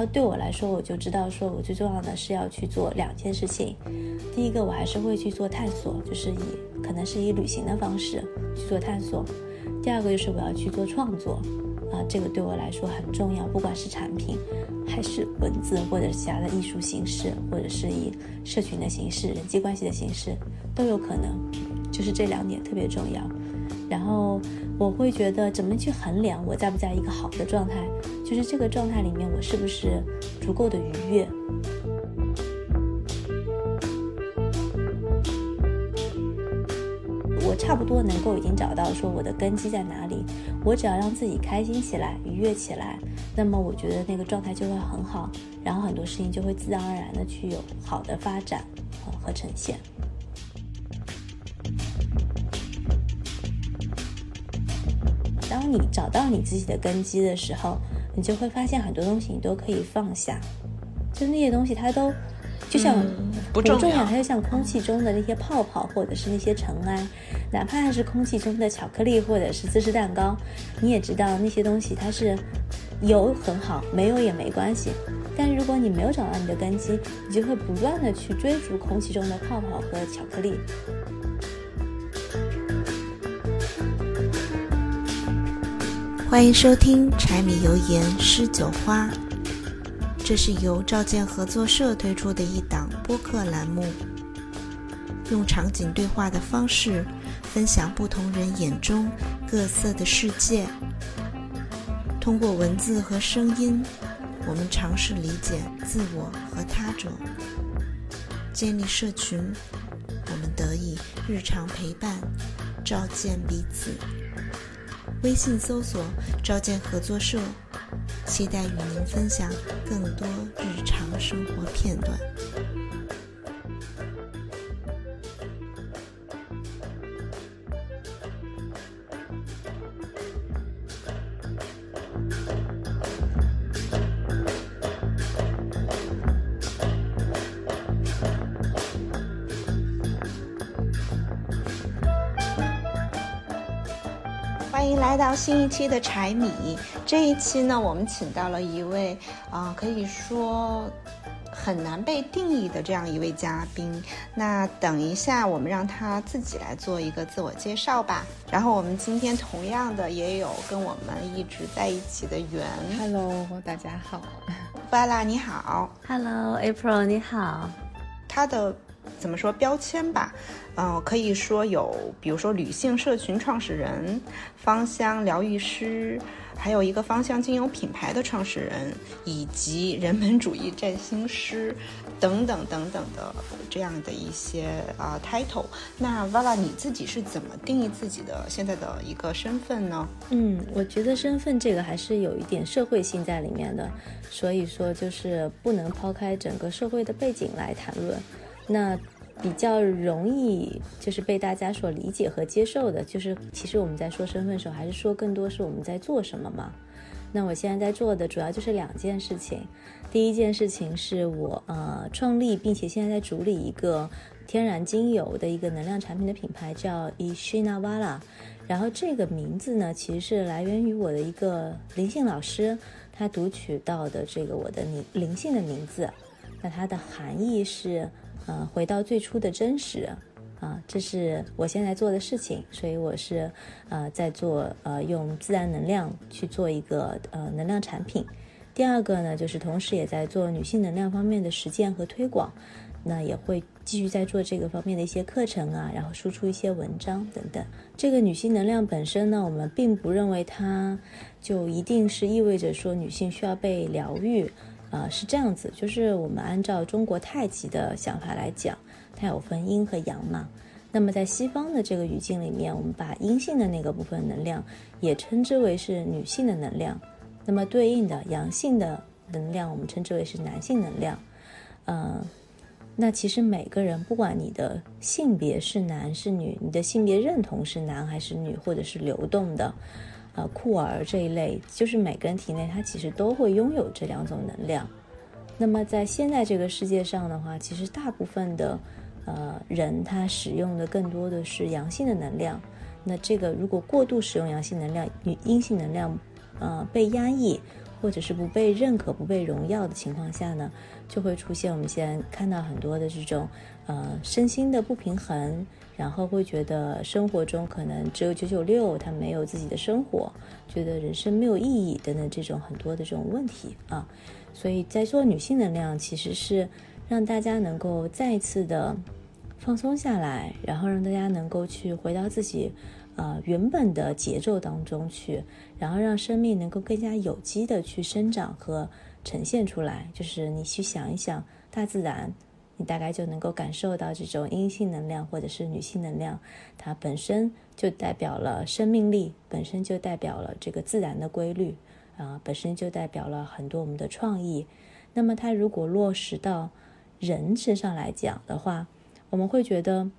后对我来说，我就知道说我最重要的是要去做两件事情。第一个，我还是会去做探索，就是以可能是以旅行的方式去做探索。第二个就是我要去做创作，啊，这个对我来说很重要，不管是产品，还是文字，或者是其他的艺术形式，或者是以社群的形式、人际关系的形式，都有可能。就是这两点特别重要。然后我会觉得怎么去衡量我在不在一个好的状态，就是这个状态里面我是不是足够的愉悦。我差不多能够已经找到说我的根基在哪里，我只要让自己开心起来、愉悦起来，那么我觉得那个状态就会很好，然后很多事情就会自然而然的去有好的发展和呈现。当你找到你自己的根基的时候，你就会发现很多东西你都可以放下，就那些东西它都就像不重要，它就像空气中的那些泡泡或者是那些尘埃，哪怕它是空气中的巧克力或者是芝士蛋糕，你也知道那些东西它是有很好，没有也没关系。但如果你没有找到你的根基，你就会不断的去追逐空气中的泡泡和巧克力。欢迎收听柴米油盐诗酒花，这是由赵建合作社推出的一档播客栏目，用场景对话的方式分享不同人眼中各色的世界。通过文字和声音，我们尝试理解自我和他者，建立社群，我们得以日常陪伴，照见彼此。微信搜索“召见合作社”，期待与您分享更多日常生活片段。来到新一期的柴米，这一期呢，我们请到了一位啊，可以说很难被定义的这样一位嘉宾。那等一下，我们让他自己来做一个自我介绍吧。然后我们今天同样的也有跟我们一直在一起的圆。Hello，大家好。Vela 你好。Hello，April 你好。他的。怎么说标签吧，嗯，可以说有，比如说女性社群创始人、芳香疗愈师，还有一个芳香精油品牌的创始人，以及人本主义占星师，等等等等的这样的一些啊 title。那 Vala 你自己是怎么定义自己的现在的一个身份呢？嗯，我觉得身份这个还是有一点社会性在里面的，所以说就是不能抛开整个社会的背景来谈论。那比较容易就是被大家所理解和接受的，就是其实我们在说身份的时候，还是说更多是我们在做什么嘛。那我现在在做的主要就是两件事情。第一件事情是我呃创立并且现在在主理一个天然精油的一个能量产品的品牌，叫 Ishinavala。然后这个名字呢，其实是来源于我的一个灵性老师他读取到的这个我的灵灵性的名字。那它的含义是。呃，回到最初的真实，啊，这是我现在做的事情，所以我是呃在做呃用自然能量去做一个呃能量产品。第二个呢，就是同时也在做女性能量方面的实践和推广，那也会继续在做这个方面的一些课程啊，然后输出一些文章等等。这个女性能量本身呢，我们并不认为它就一定是意味着说女性需要被疗愈。啊，是这样子，就是我们按照中国太极的想法来讲，它有分阴和阳嘛。那么在西方的这个语境里面，我们把阴性的那个部分能量也称之为是女性的能量，那么对应的阳性的能量，我们称之为是男性能量。嗯，那其实每个人，不管你的性别是男是女，你的性别认同是男还是女，或者是流动的。呃，酷儿这一类，就是每个人体内它其实都会拥有这两种能量。那么在现在这个世界上的话，其实大部分的呃人他使用的更多的是阳性的能量。那这个如果过度使用阳性能量，与阴性能量呃被压抑，或者是不被认可、不被荣耀的情况下呢，就会出现我们现在看到很多的这种呃身心的不平衡，然后会觉得生活中可能只有九九六，他没有自己的生活，觉得人生没有意义等等这种很多的这种问题啊。所以在做女性能量，其实是让大家能够再次的放松下来，然后让大家能够去回到自己。呃，原本的节奏当中去，然后让生命能够更加有机的去生长和呈现出来。就是你去想一想，大自然，你大概就能够感受到这种阴性能量或者是女性能量，它本身就代表了生命力，本身就代表了这个自然的规律啊，本身就代表了很多我们的创意。那么它如果落实到人身上来讲的话，我们会觉得。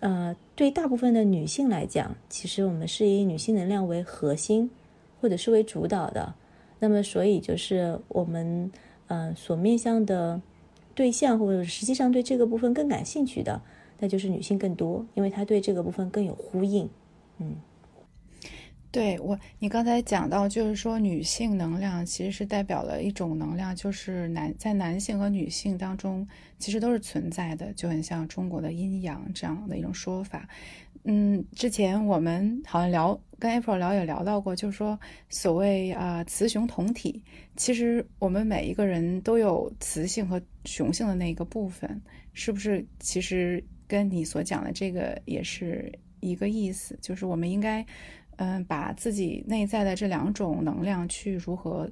呃，对大部分的女性来讲，其实我们是以女性能量为核心，或者是为主导的。那么，所以就是我们呃所面向的对象，或者实际上对这个部分更感兴趣的，那就是女性更多，因为她对这个部分更有呼应。嗯。对我，你刚才讲到，就是说女性能量其实是代表了一种能量，就是男在男性和女性当中其实都是存在的，就很像中国的阴阳这样的一种说法。嗯，之前我们好像聊跟 April 聊也聊到过，就是说所谓啊雌雄同体，其实我们每一个人都有雌性和雄性的那个部分，是不是？其实跟你所讲的这个也是一个意思，就是我们应该。嗯，把自己内在的这两种能量去如何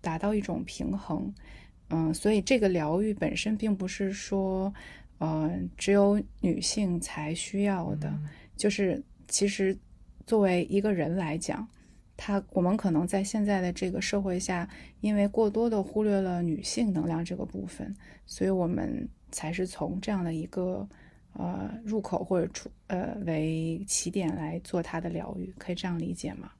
达到一种平衡？嗯，所以这个疗愈本身并不是说，呃，只有女性才需要的。就是其实作为一个人来讲，他我们可能在现在的这个社会下，因为过多的忽略了女性能量这个部分，所以我们才是从这样的一个。呃，入口或者出呃为起点来做它的疗愈，可以这样理解吗？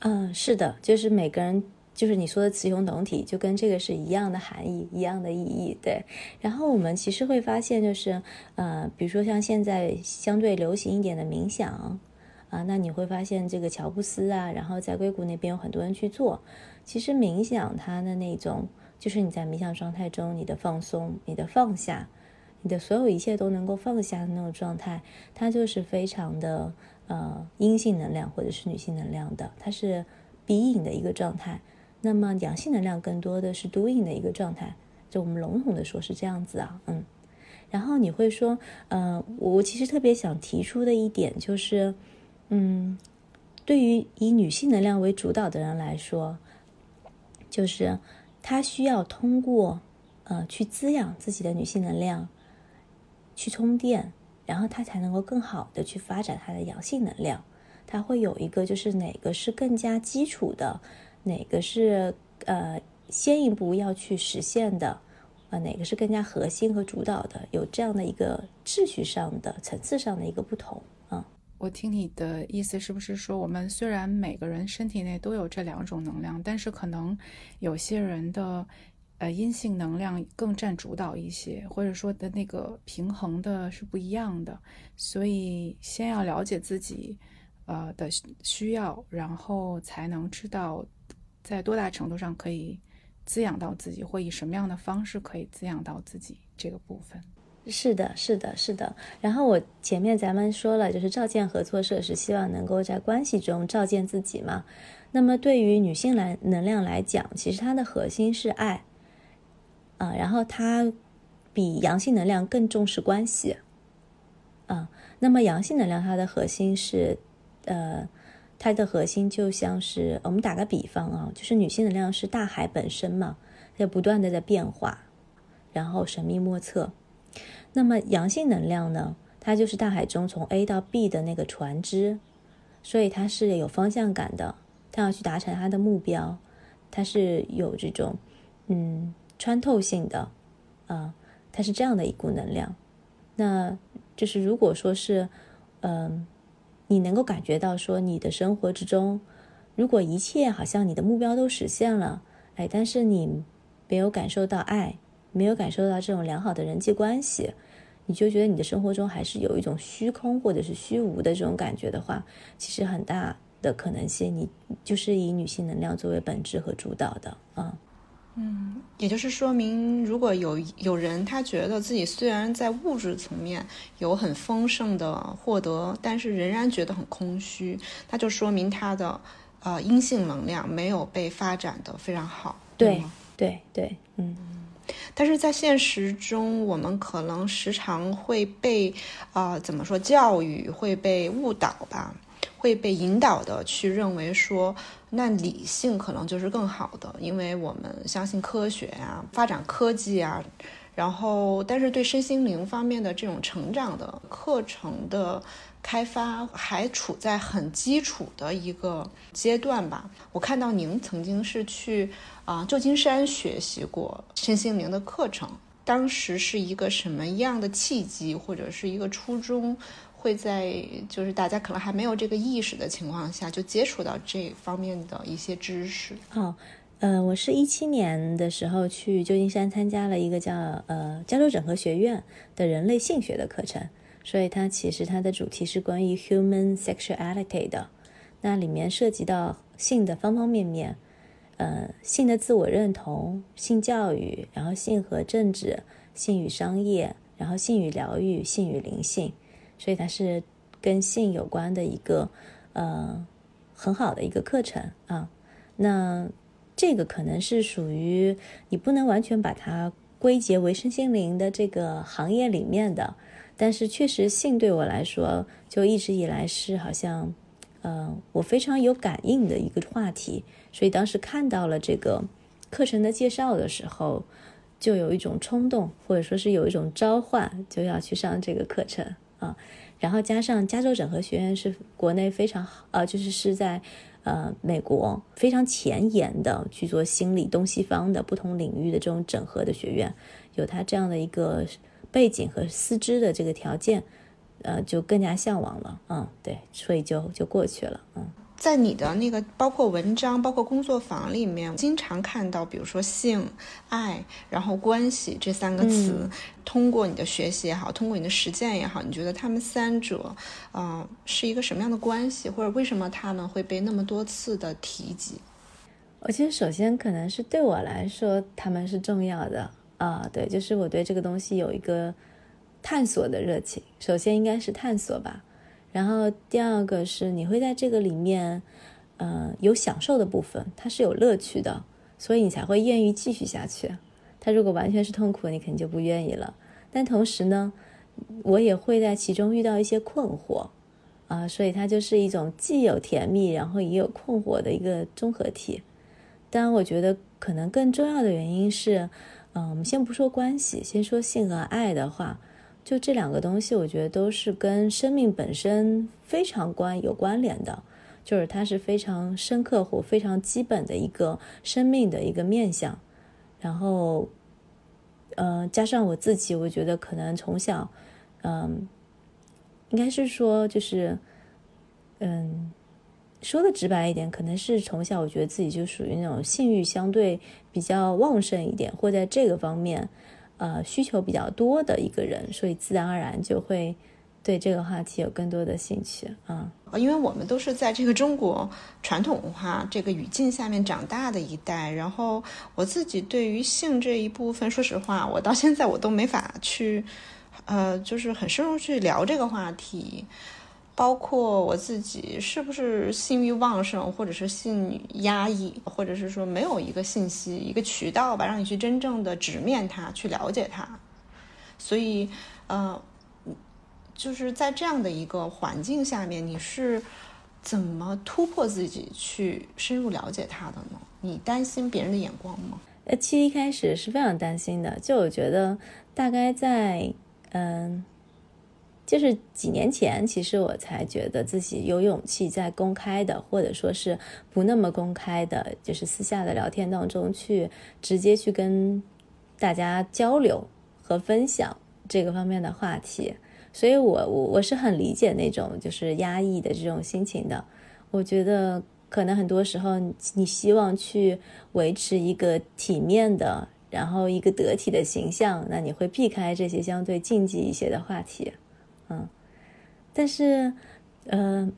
嗯，是的，就是每个人，就是你说的雌雄同体，就跟这个是一样的含义，一样的意义。对。然后我们其实会发现，就是呃，比如说像现在相对流行一点的冥想啊，那你会发现这个乔布斯啊，然后在硅谷那边有很多人去做。其实冥想它的那种，就是你在冥想状态中，你的放松，你的放下。你的所有一切都能够放下的那种状态，它就是非常的呃阴性能量或者是女性能量的，它是闭引的一个状态。那么阳性能量更多的是 doing 的一个状态，就我们笼统的说是这样子啊，嗯。然后你会说，呃，我其实特别想提出的一点就是，嗯，对于以女性能量为主导的人来说，就是他需要通过呃去滋养自己的女性能量。去充电，然后他才能够更好的去发展他的阳性能量。他会有一个就是哪个是更加基础的，哪个是呃先一步要去实现的，呃哪个是更加核心和主导的，有这样的一个秩序上的层次上的一个不同。我听你的意思是不是说，我们虽然每个人身体内都有这两种能量，但是可能有些人的。呃，阴性能量更占主导一些，或者说的那个平衡的是不一样的，所以先要了解自己，呃的需要，然后才能知道在多大程度上可以滋养到自己，或以什么样的方式可以滋养到自己这个部分。是的，是的，是的。然后我前面咱们说了，就是照见合作社是希望能够在关系中照见自己嘛。那么对于女性来能量来讲，其实它的核心是爱。啊，然后它比阳性能量更重视关系，啊，那么阳性能量它的核心是，呃，它的核心就像是我们打个比方啊，就是女性能量是大海本身嘛，在不断的在变化，然后神秘莫测。那么阳性能量呢，它就是大海中从 A 到 B 的那个船只，所以它是有方向感的，它要去达成它的目标，它是有这种，嗯。穿透性的，啊，它是这样的一股能量。那就是如果说是，嗯，你能够感觉到说你的生活之中，如果一切好像你的目标都实现了，哎，但是你没有感受到爱，没有感受到这种良好的人际关系，你就觉得你的生活中还是有一种虚空或者是虚无的这种感觉的话，其实很大的可能性，你就是以女性能量作为本质和主导的啊。嗯，也就是说明，如果有有人他觉得自己虽然在物质层面有很丰盛的获得，但是仍然觉得很空虚，那就说明他的呃阴性能量没有被发展的非常好。对对对，嗯。但是在现实中，我们可能时常会被啊怎么说教育会被误导吧。会被引导的去认为说，那理性可能就是更好的，因为我们相信科学呀，发展科技啊，然后但是对身心灵方面的这种成长的课程的开发还处在很基础的一个阶段吧。我看到您曾经是去啊旧金山学习过身心灵的课程，当时是一个什么样的契机或者是一个初衷？会在就是大家可能还没有这个意识的情况下，就接触到这方面的一些知识。哦，呃，我是一七年的时候去旧金山参加了一个叫呃加州整合学院的人类性学的课程，所以它其实它的主题是关于 human sexuality 的，那里面涉及到性的方方面面，呃，性的自我认同、性教育，然后性和政治、性与商业，然后性与疗愈、性与灵性。所以它是跟性有关的一个呃很好的一个课程啊。那这个可能是属于你不能完全把它归结为身心灵的这个行业里面的，但是确实性对我来说就一直以来是好像呃我非常有感应的一个话题。所以当时看到了这个课程的介绍的时候，就有一种冲动，或者说是有一种召唤，就要去上这个课程。啊，然后加上加州整合学院是国内非常好，呃，就是是在呃美国非常前沿的去做心理东西方的不同领域的这种整合的学院，有它这样的一个背景和师资的这个条件，呃，就更加向往了，嗯，对，所以就就过去了，嗯。在你的那个包括文章、包括工作坊里面，经常看到，比如说性、爱，然后关系这三个词。通过你的学习也好，通过你的实践也好，你觉得他们三者，嗯，是一个什么样的关系，或者为什么他们会被那么多次的提及？我觉得首先可能是对我来说，他们是重要的啊。对，就是我对这个东西有一个探索的热情。首先应该是探索吧。然后第二个是你会在这个里面，呃，有享受的部分，它是有乐趣的，所以你才会愿意继续下去。它如果完全是痛苦，你肯定就不愿意了。但同时呢，我也会在其中遇到一些困惑，啊，所以它就是一种既有甜蜜，然后也有困惑的一个综合体。当然，我觉得可能更重要的原因是，嗯，我们先不说关系，先说性和爱的话。就这两个东西，我觉得都是跟生命本身非常关有关联的，就是它是非常深刻或非常基本的一个生命的一个面相。然后，呃，加上我自己，我觉得可能从小，嗯，应该是说，就是，嗯，说的直白一点，可能是从小我觉得自己就属于那种性欲相对比较旺盛一点，或在这个方面。呃，需求比较多的一个人，所以自然而然就会对这个话题有更多的兴趣啊。因为我们都是在这个中国传统文化这个语境下面长大的一代，然后我自己对于性这一部分，说实话，我到现在我都没法去，呃，就是很深入去聊这个话题。包括我自己是不是性欲旺盛，或者是性压抑，或者是说没有一个信息、一个渠道吧，让你去真正的直面它，去了解它。所以，呃，就是在这样的一个环境下面，你是怎么突破自己去深入了解它的呢？你担心别人的眼光吗？呃，其实一开始是非常担心的，就我觉得大概在嗯。就是几年前，其实我才觉得自己有勇气在公开的，或者说是不那么公开的，就是私下的聊天当中去直接去跟大家交流和分享这个方面的话题。所以，我我我是很理解那种就是压抑的这种心情的。我觉得可能很多时候，你希望去维持一个体面的，然后一个得体的形象，那你会避开这些相对禁忌一些的话题。嗯，但是，呃，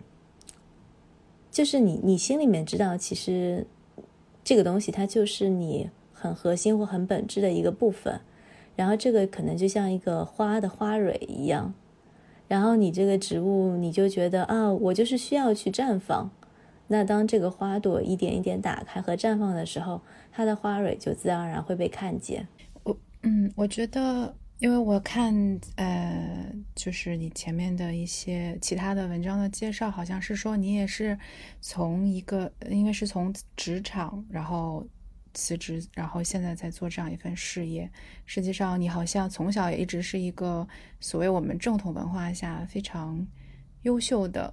就是你你心里面知道，其实这个东西它就是你很核心或很本质的一个部分。然后这个可能就像一个花的花蕊一样，然后你这个植物你就觉得啊，我就是需要去绽放。那当这个花朵一点一点打开和绽放的时候，它的花蕊就自然而然会被看见。我嗯，我觉得，因为我看呃，就是你前面的一些其他的文章的介绍，好像是说你也是从一个，因为是从职场，然后。辞职，然后现在在做这样一份事业。实际上，你好像从小也一直是一个所谓我们正统文化下非常优秀的，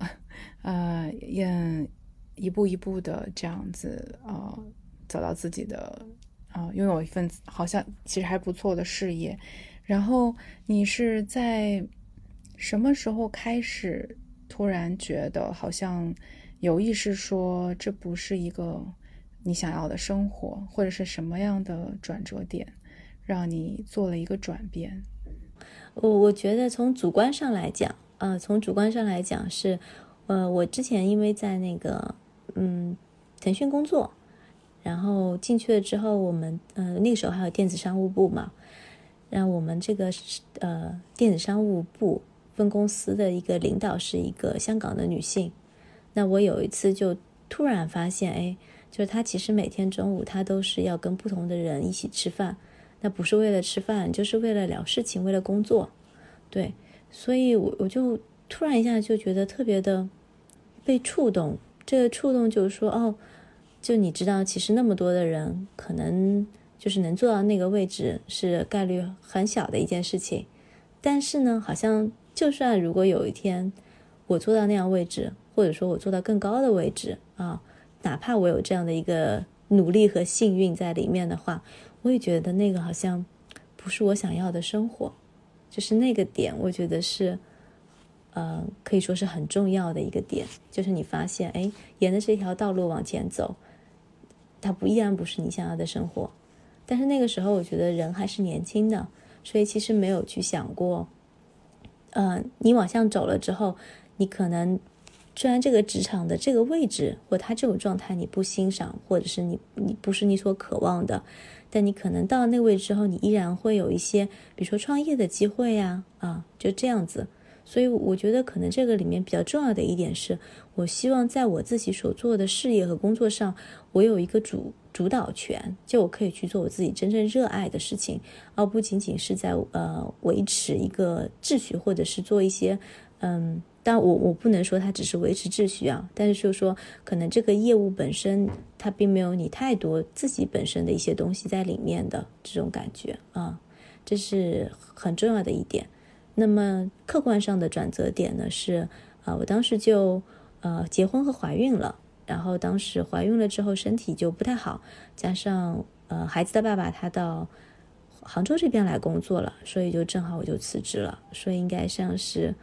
呃，也一步一步的这样子，呃，走到自己的，呃，拥有一份好像其实还不错的事业。然后你是在什么时候开始突然觉得好像有意识说这不是一个？你想要的生活，或者是什么样的转折点，让你做了一个转变？我我觉得从主观上来讲，呃，从主观上来讲是，呃，我之前因为在那个嗯腾讯工作，然后进去了之后，我们呃那个时候还有电子商务部嘛，让我们这个呃电子商务部分公司的一个领导是一个香港的女性，那我有一次就突然发现，哎。就是他其实每天中午他都是要跟不同的人一起吃饭，那不是为了吃饭，就是为了聊事情，为了工作，对，所以我我就突然一下就觉得特别的被触动。这个触动就是说，哦，就你知道，其实那么多的人可能就是能做到那个位置是概率很小的一件事情，但是呢，好像就算如果有一天我做到那样位置，或者说我做到更高的位置啊。哪怕我有这样的一个努力和幸运在里面的话，我也觉得那个好像不是我想要的生活，就是那个点，我觉得是，呃，可以说是很重要的一个点，就是你发现，哎，沿着这条道路往前走，它不依然不是你想要的生活，但是那个时候我觉得人还是年轻的，所以其实没有去想过，呃，你往下走了之后，你可能。虽然这个职场的这个位置或他这种状态你不欣赏，或者是你你不是你所渴望的，但你可能到那位置之后，你依然会有一些，比如说创业的机会呀，啊，就这样子。所以我觉得可能这个里面比较重要的一点是，我希望在我自己所做的事业和工作上，我有一个主主导权，就我可以去做我自己真正热爱的事情，而不仅仅是在呃维持一个秩序，或者是做一些嗯。但我我不能说它只是维持秩序啊，但是就是说，可能这个业务本身它并没有你太多自己本身的一些东西在里面的这种感觉啊，这是很重要的一点。那么客观上的转折点呢是啊，我当时就呃结婚和怀孕了，然后当时怀孕了之后身体就不太好，加上呃孩子的爸爸他到杭州这边来工作了，所以就正好我就辞职了，所以应该像是。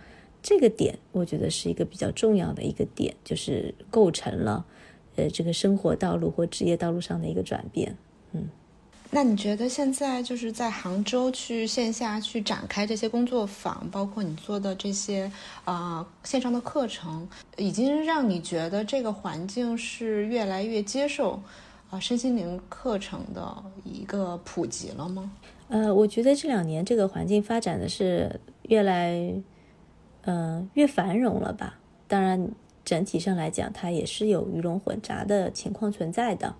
这个点，我觉得是一个比较重要的一个点，就是构成了，呃，这个生活道路或职业道路上的一个转变。那你觉得现在就是在杭州去线下去展开这些工作坊，包括你做的这些啊线上的课程，已经让你觉得这个环境是越来越接受啊身心灵课程的一个普及了吗？呃，我觉得这两年这个环境发展的是越来。呃，越繁荣了吧？当然，整体上来讲，它也是有鱼龙混杂的情况存在的。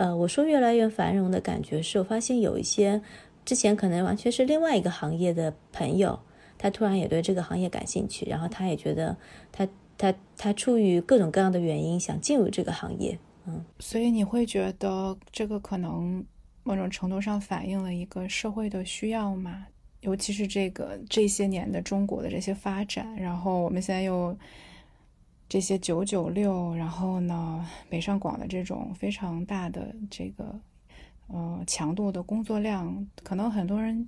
呃，我说越来越繁荣的感觉，是我发现有一些之前可能完全是另外一个行业的朋友，他突然也对这个行业感兴趣，然后他也觉得他他他出于各种各样的原因想进入这个行业。嗯，所以你会觉得这个可能某种程度上反映了一个社会的需要吗？尤其是这个这些年的中国的这些发展，然后我们现在又这些九九六，然后呢北上广的这种非常大的这个呃强度的工作量，可能很多人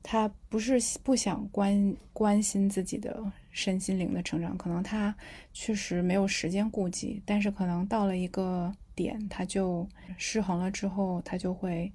他不是不想关关心自己的身心灵的成长，可能他确实没有时间顾及，但是可能到了一个点，他就失衡了之后，他就会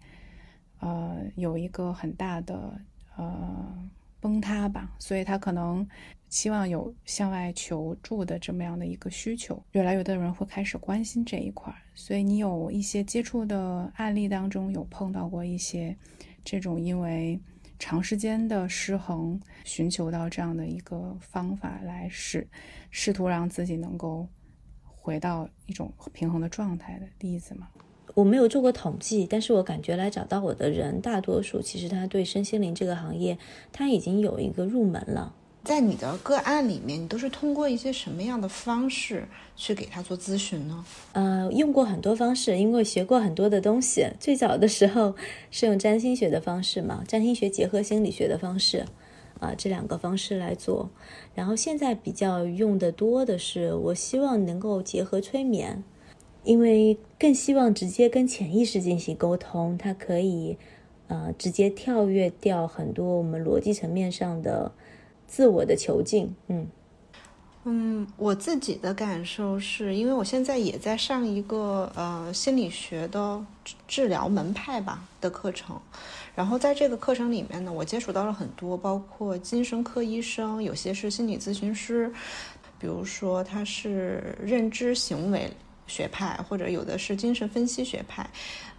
呃有一个很大的。呃，崩塌吧，所以他可能希望有向外求助的这么样的一个需求，越来越多人会开始关心这一块儿。所以你有一些接触的案例当中有碰到过一些这种因为长时间的失衡，寻求到这样的一个方法来试试图让自己能够回到一种平衡的状态的例子吗？我没有做过统计，但是我感觉来找到我的人，大多数其实他对身心灵这个行业，他已经有一个入门了。在你的个案里面，你都是通过一些什么样的方式去给他做咨询呢？呃，用过很多方式，因为学过很多的东西。最早的时候是用占星学的方式嘛，占星学结合心理学的方式，啊，这两个方式来做。然后现在比较用的多的是，我希望能够结合催眠。因为更希望直接跟潜意识进行沟通，它可以，呃，直接跳跃掉很多我们逻辑层面上的自我的囚禁。嗯嗯，我自己的感受是因为我现在也在上一个呃心理学的治疗门派吧的课程，然后在这个课程里面呢，我接触到了很多，包括精神科医生，有些是心理咨询师，比如说他是认知行为。学派或者有的是精神分析学派，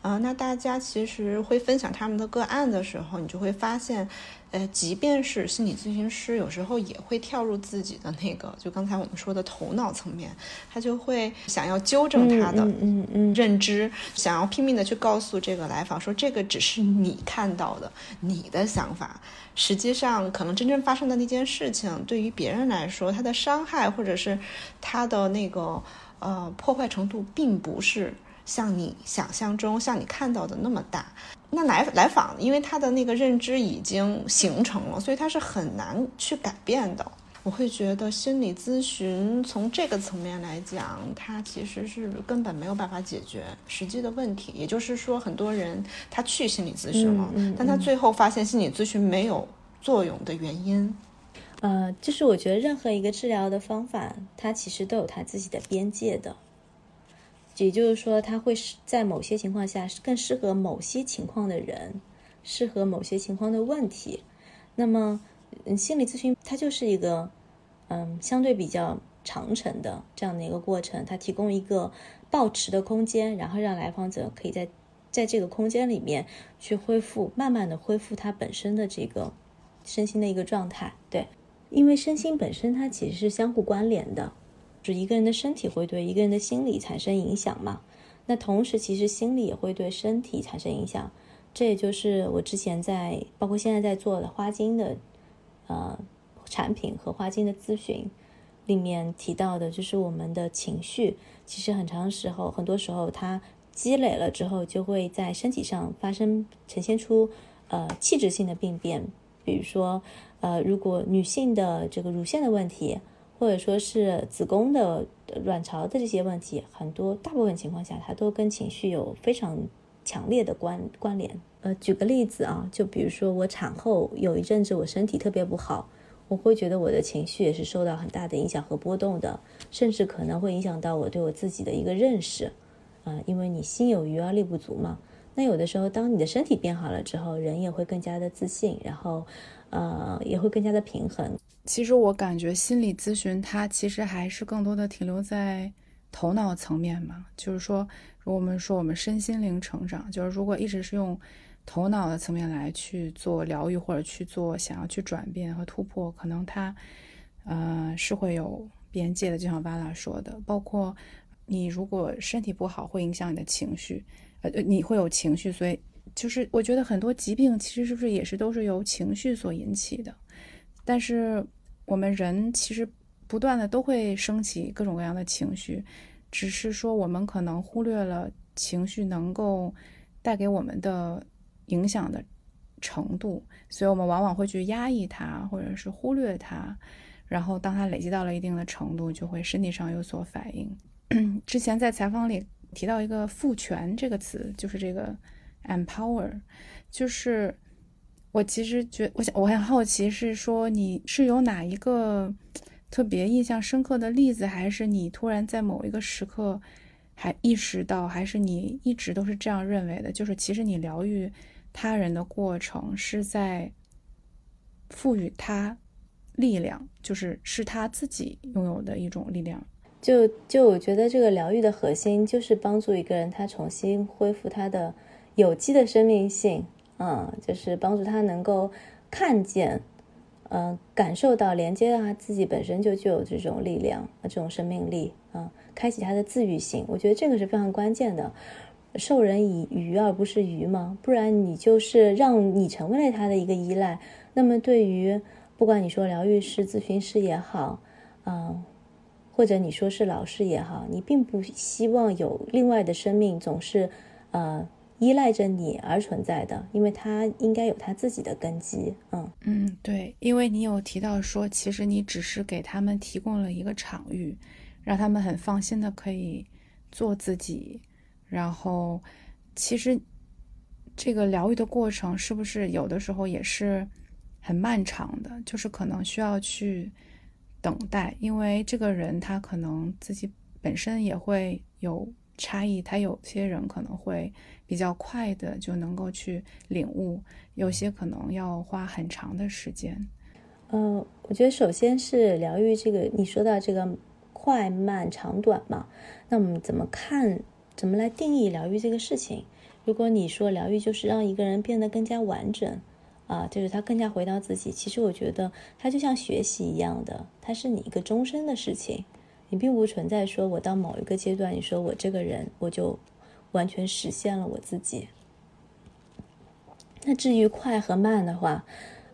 呃，那大家其实会分享他们的个案的时候，你就会发现，呃，即便是心理咨询师，有时候也会跳入自己的那个，就刚才我们说的头脑层面，他就会想要纠正他的嗯嗯认知，想要拼命的去告诉这个来访说，这个只是你看到的，你的想法，实际上可能真正发生的那件事情，对于别人来说，他的伤害或者是他的那个。呃，破坏程度并不是像你想象中、像你看到的那么大。那来来访，因为他的那个认知已经形成了，所以他是很难去改变的。我会觉得心理咨询从这个层面来讲，它其实是根本没有办法解决实际的问题。也就是说，很多人他去心理咨询了，但他最后发现心理咨询没有作用的原因。呃，就是我觉得任何一个治疗的方法，它其实都有它自己的边界的，也就是说，它会是在某些情况下更适合某些情况的人，适合某些情况的问题。那么，嗯，心理咨询它就是一个，嗯，相对比较长程的这样的一个过程，它提供一个抱持的空间，然后让来访者可以在在这个空间里面去恢复，慢慢的恢复他本身的这个身心的一个状态，对。因为身心本身它其实是相互关联的，就一个人的身体会对一个人的心理产生影响嘛。那同时，其实心理也会对身体产生影响。这也就是我之前在，包括现在在做的花精的，呃，产品和花精的咨询里面提到的，就是我们的情绪，其实很长时候，很多时候它积累了之后，就会在身体上发生，呈现出呃器质性的病变，比如说。呃，如果女性的这个乳腺的问题，或者说是子宫的卵巢的这些问题，很多大部分情况下，它都跟情绪有非常强烈的关关联。呃，举个例子啊，就比如说我产后有一阵子我身体特别不好，我会觉得我的情绪也是受到很大的影响和波动的，甚至可能会影响到我对我自己的一个认识。啊，因为你心有余而力不足嘛。那有的时候，当你的身体变好了之后，人也会更加的自信，然后。呃，也会更加的平衡。其实我感觉心理咨询它其实还是更多的停留在头脑层面嘛。就是说，如果我们说我们身心灵成长，就是如果一直是用头脑的层面来去做疗愈或者去做想要去转变和突破，可能它呃是会有边界的。就像巴拉说的，包括你如果身体不好，会影响你的情绪，呃，你会有情绪，所以。就是我觉得很多疾病其实是不是也是都是由情绪所引起的，但是我们人其实不断的都会升起各种各样的情绪，只是说我们可能忽略了情绪能够带给我们的影响的程度，所以我们往往会去压抑它，或者是忽略它，然后当它累积到了一定的程度，就会身体上有所反应。之前在采访里提到一个“赋权”这个词，就是这个。Empower，就是我其实觉，我想我很好奇，是说你是有哪一个特别印象深刻的例子，还是你突然在某一个时刻还意识到，还是你一直都是这样认为的？就是其实你疗愈他人的过程是在赋予他力量，就是是他自己拥有的一种力量。就就我觉得这个疗愈的核心就是帮助一个人他重新恢复他的有机的生命性，嗯，就是帮助他能够看见，嗯，感受到连接到他自己本身就具有这种力量这种生命力啊，开启他的自愈性。我觉得这个是非常关键的。授人以鱼而不是鱼吗？不然你就是让你成为了他的一个依赖。那么对于不管你说疗愈师、咨询师也好，嗯。或者你说是老师也好，你并不希望有另外的生命总是，呃，依赖着你而存在的，因为他应该有他自己的根基。嗯嗯，对，因为你有提到说，其实你只是给他们提供了一个场域，让他们很放心的可以做自己。然后，其实这个疗愈的过程是不是有的时候也是很漫长的？就是可能需要去。等待，因为这个人他可能自己本身也会有差异，他有些人可能会比较快的就能够去领悟，有些可能要花很长的时间。呃，我觉得首先是疗愈这个，你说到这个快慢长短嘛，那我们怎么看，怎么来定义疗愈这个事情？如果你说疗愈就是让一个人变得更加完整。啊，就是他更加回到自己。其实我觉得他就像学习一样的，它是你一个终身的事情。你并不存在说我到某一个阶段，你说我这个人我就完全实现了我自己。那至于快和慢的话，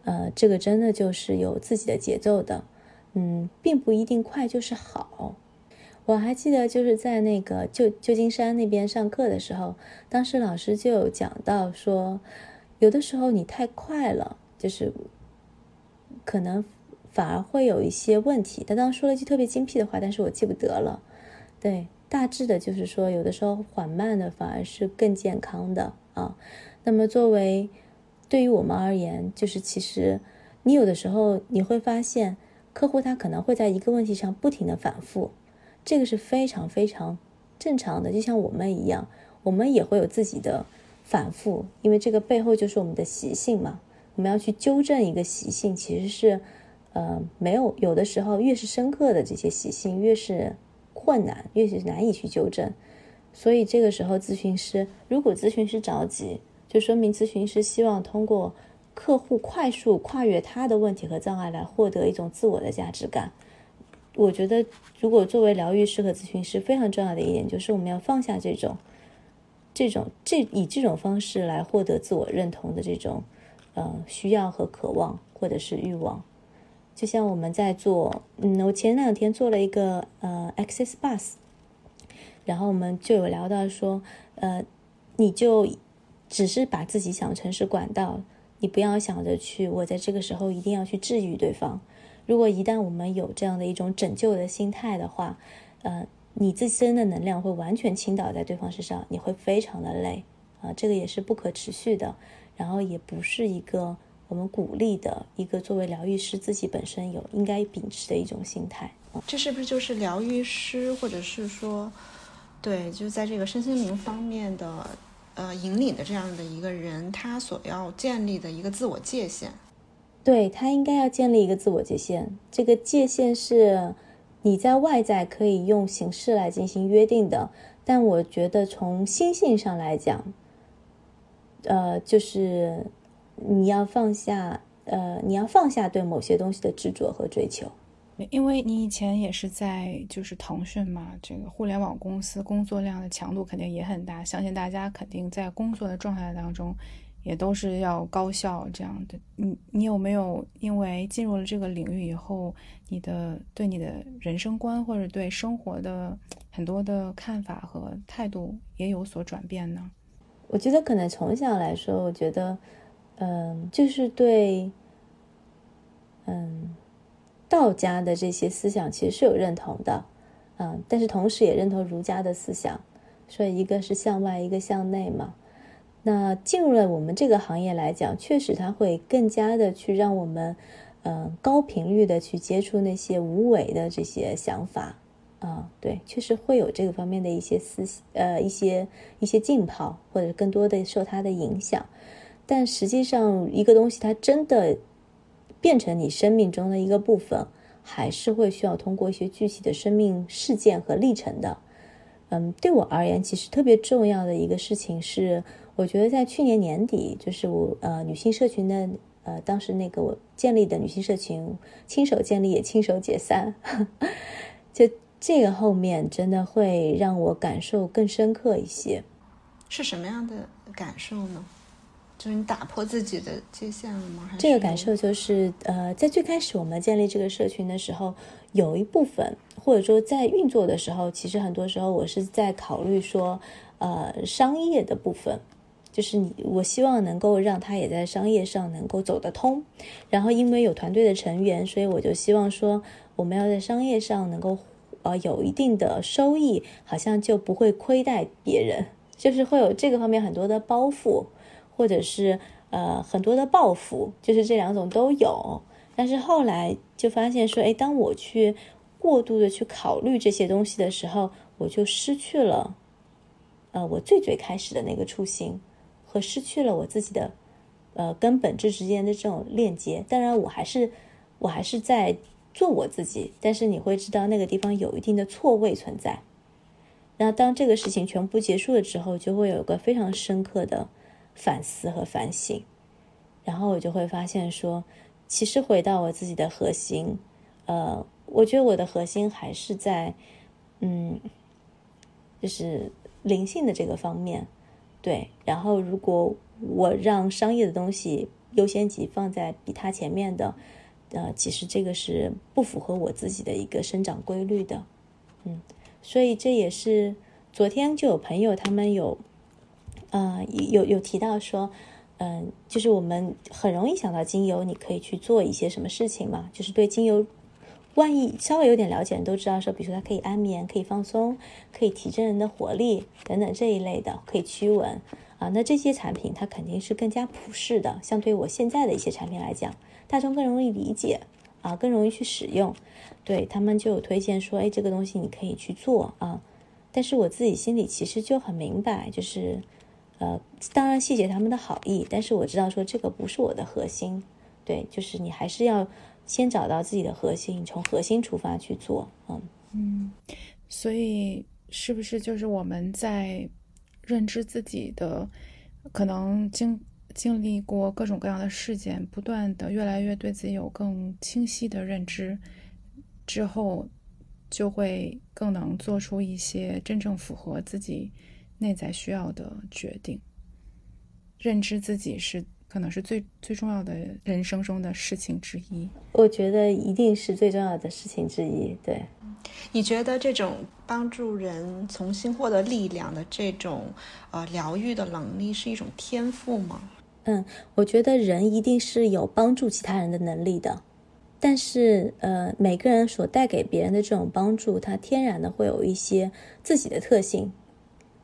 呃，这个真的就是有自己的节奏的。嗯，并不一定快就是好。我还记得就是在那个旧旧金山那边上课的时候，当时老师就有讲到说。有的时候你太快了，就是可能反而会有一些问题。他当时说了一句特别精辟的话，但是我记不得了。对，大致的就是说，有的时候缓慢的反而是更健康的啊。那么作为对于我们而言，就是其实你有的时候你会发现，客户他可能会在一个问题上不停的反复，这个是非常非常正常的，就像我们一样，我们也会有自己的。反复，因为这个背后就是我们的习性嘛。我们要去纠正一个习性，其实是，呃，没有有的时候越是深刻的这些习性，越是困难，越是难以去纠正。所以这个时候，咨询师如果咨询师着急，就说明咨询师希望通过客户快速跨越他的问题和障碍来获得一种自我的价值感。我觉得，如果作为疗愈师和咨询师，非常重要的一点就是我们要放下这种。这种这以这种方式来获得自我认同的这种，呃，需要和渴望或者是欲望，就像我们在做，嗯，我前两天做了一个呃，Access Bus，然后我们就有聊到说，呃，你就只是把自己想成是管道，你不要想着去我在这个时候一定要去治愈对方。如果一旦我们有这样的一种拯救的心态的话，呃。你自身的能量会完全倾倒在对方身上，你会非常的累啊，这个也是不可持续的，然后也不是一个我们鼓励的一个作为疗愈师自己本身有应该秉持的一种心态。这是不是就是疗愈师，或者是说，对，就在这个身心灵方面的呃引领的这样的一个人，他所要建立的一个自我界限？对他应该要建立一个自我界限，这个界限是。你在外在可以用形式来进行约定的，但我觉得从心性上来讲，呃，就是你要放下，呃，你要放下对某些东西的执着和追求。因为你以前也是在就是腾讯嘛，这个互联网公司工作量的强度肯定也很大，相信大家肯定在工作的状态当中。也都是要高效这样的，你你有没有因为进入了这个领域以后，你的对你的人生观或者对生活的很多的看法和态度也有所转变呢？我觉得可能从小来说，我觉得，嗯，就是对，嗯，道家的这些思想其实是有认同的，嗯，但是同时也认同儒家的思想，所以一个是向外，一个向内嘛。那进入了我们这个行业来讲，确实它会更加的去让我们，嗯，高频率的去接触那些无为的这些想法，啊，对，确实会有这个方面的一些思，呃，一些一些浸泡，或者更多的受它的影响。但实际上，一个东西它真的变成你生命中的一个部分，还是会需要通过一些具体的生命事件和历程的。嗯，对我而言，其实特别重要的一个事情是，我觉得在去年年底，就是我呃女性社群的呃当时那个我建立的女性社群，亲手建立也亲手解散，就这个后面真的会让我感受更深刻一些。是什么样的感受呢？就是你打破自己的界限了吗？这个感受就是，呃，在最开始我们建立这个社群的时候，有一部分或者说在运作的时候，其实很多时候我是在考虑说，呃，商业的部分，就是你，我希望能够让他也在商业上能够走得通。然后因为有团队的成员，所以我就希望说，我们要在商业上能够，呃，有一定的收益，好像就不会亏待别人，就是会有这个方面很多的包袱。或者是呃很多的报复，就是这两种都有。但是后来就发现说，哎，当我去过度的去考虑这些东西的时候，我就失去了呃我最最开始的那个初心，和失去了我自己的呃跟本质之间的这种链接。当然，我还是我还是在做我自己，但是你会知道那个地方有一定的错位存在。那当这个事情全部结束了之后，就会有个非常深刻的。反思和反省，然后我就会发现说，其实回到我自己的核心，呃，我觉得我的核心还是在，嗯，就是灵性的这个方面，对。然后如果我让商业的东西优先级放在比它前面的，呃，其实这个是不符合我自己的一个生长规律的，嗯。所以这也是昨天就有朋友他们有。呃，有有提到说，嗯，就是我们很容易想到精油，你可以去做一些什么事情嘛？就是对精油，万一稍微有点了解，都知道说，比如说它可以安眠，可以放松，可以提振人的活力等等这一类的，可以驱蚊啊。那这些产品它肯定是更加普适的，相对于我现在的一些产品来讲，大众更容易理解啊，更容易去使用。对他们就有推荐说，哎，这个东西你可以去做啊。但是我自己心里其实就很明白，就是。呃，当然谢谢他们的好意，但是我知道说这个不是我的核心，对，就是你还是要先找到自己的核心，从核心出发去做，嗯嗯，所以是不是就是我们在认知自己的可能经经历过各种各样的事件，不断的越来越对自己有更清晰的认知之后，就会更能做出一些真正符合自己。内在需要的决定，认知自己是可能是最最重要的人生中的事情之一。我觉得一定是最重要的事情之一。对，你觉得这种帮助人重新获得力量的这种呃疗愈的能力是一种天赋吗？嗯，我觉得人一定是有帮助其他人的能力的，但是呃，每个人所带给别人的这种帮助，它天然的会有一些自己的特性。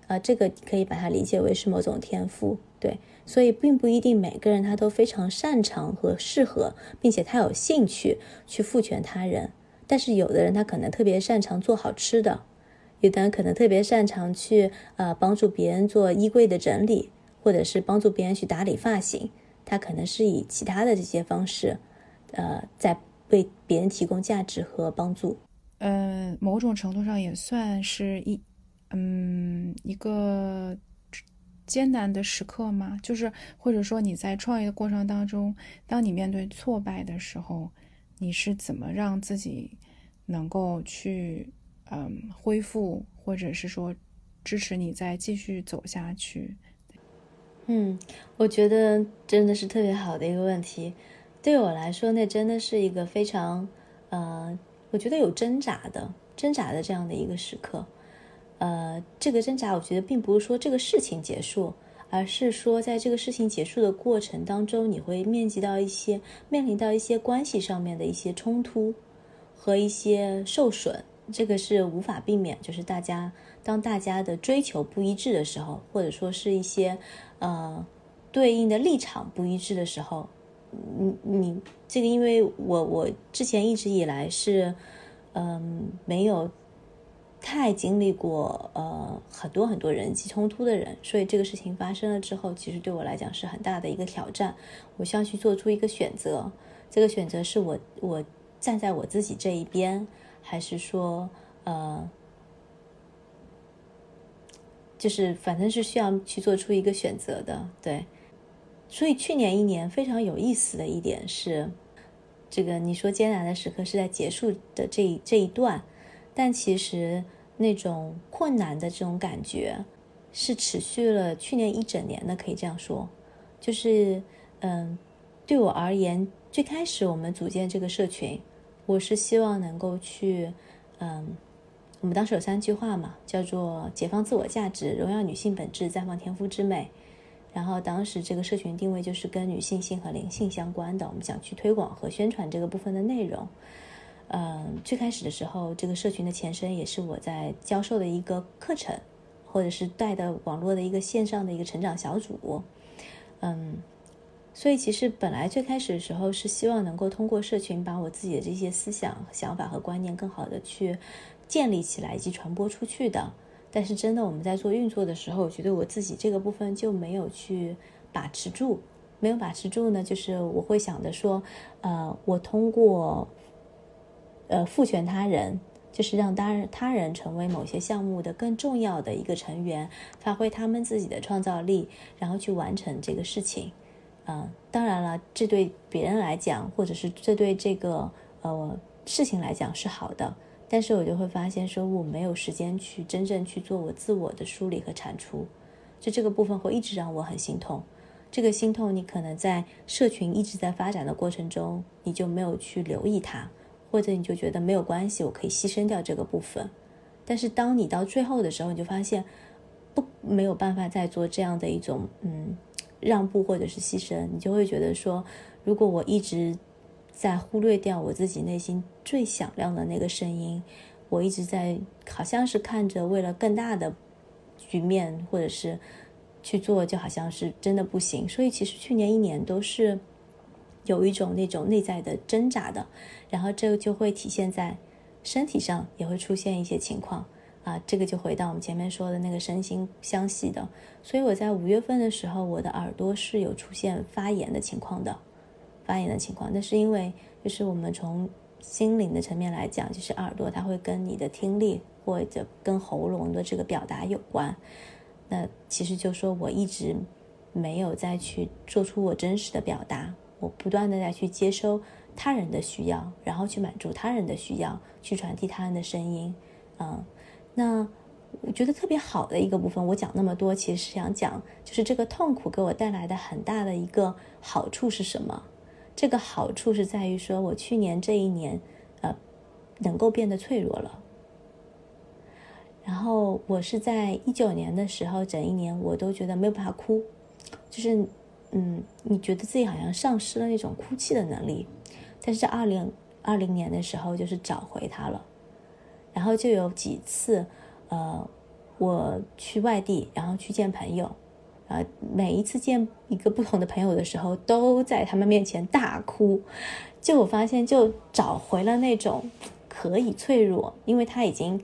啊，这个可以把它理解为是某种天赋，对，所以并不一定每个人他都非常擅长和适合，并且他有兴趣去赋权他人。但是有的人他可能特别擅长做好吃的，有的人可能特别擅长去呃帮助别人做衣柜的整理，或者是帮助别人去打理发型，他可能是以其他的这些方式，呃，在为别人提供价值和帮助。呃，某种程度上也算是一。嗯，一个艰难的时刻吗？就是或者说你在创业的过程当中，当你面对挫败的时候，你是怎么让自己能够去嗯恢复，或者是说支持你再继续走下去？嗯，我觉得真的是特别好的一个问题。对我来说，那真的是一个非常呃，我觉得有挣扎的挣扎的这样的一个时刻。呃，这个挣扎，我觉得并不是说这个事情结束，而是说在这个事情结束的过程当中，你会面及到一些面临到一些关系上面的一些冲突和一些受损，这个是无法避免。就是大家当大家的追求不一致的时候，或者说是一些呃对应的立场不一致的时候，你你这个，因为我我之前一直以来是嗯没有。太经历过呃很多很多人际冲突的人，所以这个事情发生了之后，其实对我来讲是很大的一个挑战。我需要去做出一个选择，这个选择是我我站在我自己这一边，还是说呃，就是反正是需要去做出一个选择的，对。所以去年一年非常有意思的一点是，这个你说艰难的时刻是在结束的这一这一段，但其实那种困难的这种感觉是持续了去年一整年的，可以这样说。就是嗯，对我而言，最开始我们组建这个社群，我是希望能够去嗯，我们当时有三句话嘛，叫做解放自我价值、荣耀女性本质、绽放天赋之美。然后当时这个社群定位就是跟女性性和灵性相关的，我们想去推广和宣传这个部分的内容。嗯，最开始的时候，这个社群的前身也是我在教授的一个课程，或者是带的网络的一个线上的一个成长小组。嗯，所以其实本来最开始的时候是希望能够通过社群把我自己的这些思想、想法和观念更好的去建立起来以及传播出去的。但是真的，我们在做运作的时候，我觉得我自己这个部分就没有去把持住，没有把持住呢，就是我会想着说，呃，我通过，呃，赋权他人，就是让他人他人成为某些项目的更重要的一个成员，发挥他们自己的创造力，然后去完成这个事情。嗯，当然了，这对别人来讲，或者是这对这个呃事情来讲是好的。但是我就会发现，说我没有时间去真正去做我自我的梳理和产出，就这个部分会一直让我很心痛。这个心痛，你可能在社群一直在发展的过程中，你就没有去留意它，或者你就觉得没有关系，我可以牺牲掉这个部分。但是当你到最后的时候，你就发现不没有办法再做这样的一种嗯让步或者是牺牲，你就会觉得说，如果我一直。在忽略掉我自己内心最响亮的那个声音，我一直在好像是看着为了更大的局面，或者是去做，就好像是真的不行。所以其实去年一年都是有一种那种内在的挣扎的，然后这个就会体现在身体上，也会出现一些情况啊。这个就回到我们前面说的那个身心相系的。所以我在五月份的时候，我的耳朵是有出现发炎的情况的。发炎的情况，那是因为就是我们从心灵的层面来讲，就是耳朵它会跟你的听力或者跟喉咙的这个表达有关。那其实就说我一直没有再去做出我真实的表达，我不断的在去接收他人的需要，然后去满足他人的需要，去传递他人的声音。嗯，那我觉得特别好的一个部分，我讲那么多，其实是想讲，就是这个痛苦给我带来的很大的一个好处是什么？这个好处是在于说，我去年这一年，呃，能够变得脆弱了。然后我是在一九年的时候，整一年我都觉得没有办法哭，就是，嗯，你觉得自己好像丧失了那种哭泣的能力。但是在二零二零年的时候，就是找回它了。然后就有几次，呃，我去外地，然后去见朋友。呃，每一次见一个不同的朋友的时候，都在他们面前大哭，就我发现就找回了那种可以脆弱，因为他已经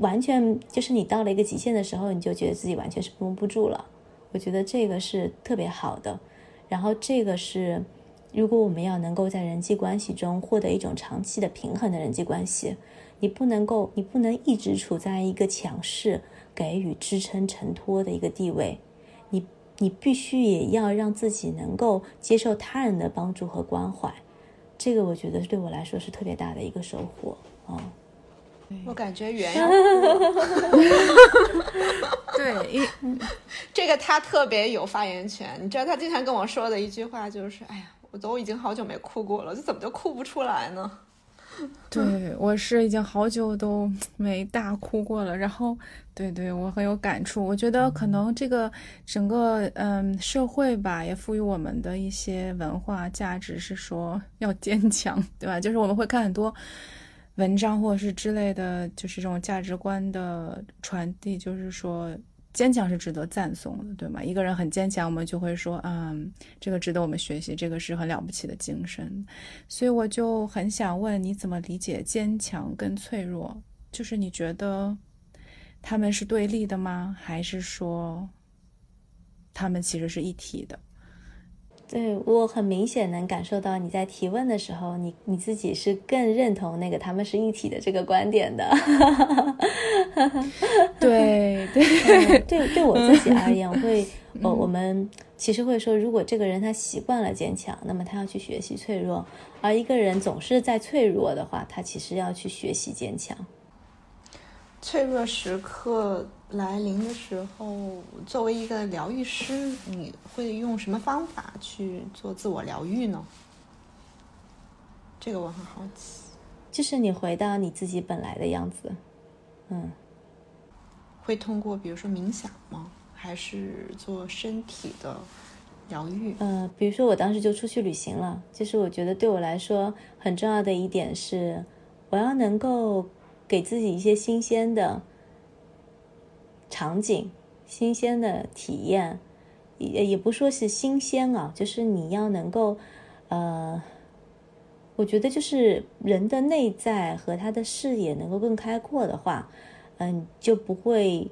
完全就是你到了一个极限的时候，你就觉得自己完全是绷不住了。我觉得这个是特别好的。然后这个是，如果我们要能够在人际关系中获得一种长期的平衡的人际关系，你不能够，你不能一直处在一个强势、给予支撑、承托的一个地位。你你必须也要让自己能够接受他人的帮助和关怀，这个我觉得对我来说是特别大的一个收获啊。我感觉圆圆，对，因这个他特别有发言权。你知道他经常跟我说的一句话就是：“哎呀，我都已经好久没哭过了，这怎么就哭不出来呢？” 对，我是已经好久都没大哭过了。然后，对对，我很有感触。我觉得可能这个整个嗯社会吧，也赋予我们的一些文化价值是说要坚强，对吧？就是我们会看很多文章或者是之类的，就是这种价值观的传递，就是说。坚强是值得赞颂的，对吗？一个人很坚强，我们就会说，嗯，这个值得我们学习，这个是很了不起的精神。所以我就很想问，你怎么理解坚强跟脆弱？就是你觉得他们是对立的吗？还是说他们其实是一体的？对我很明显能感受到你在提问的时候，你你自己是更认同那个他们是一体的这个观点的。对对对，对我自己而言，我会哦，我们其实会说，如果这个人他习惯了坚强，那么他要去学习脆弱；而一个人总是在脆弱的话，他其实要去学习坚强。脆弱时刻来临的时候，作为一个疗愈师，你会用什么方法去做自我疗愈呢？这个我很好奇。就是你回到你自己本来的样子，嗯。会通过比如说冥想吗？还是做身体的疗愈？呃，比如说我当时就出去旅行了，就是我觉得对我来说很重要的一点是，我要能够。给自己一些新鲜的场景、新鲜的体验，也也不说是新鲜啊，就是你要能够，呃，我觉得就是人的内在和他的视野能够更开阔的话，嗯，就不会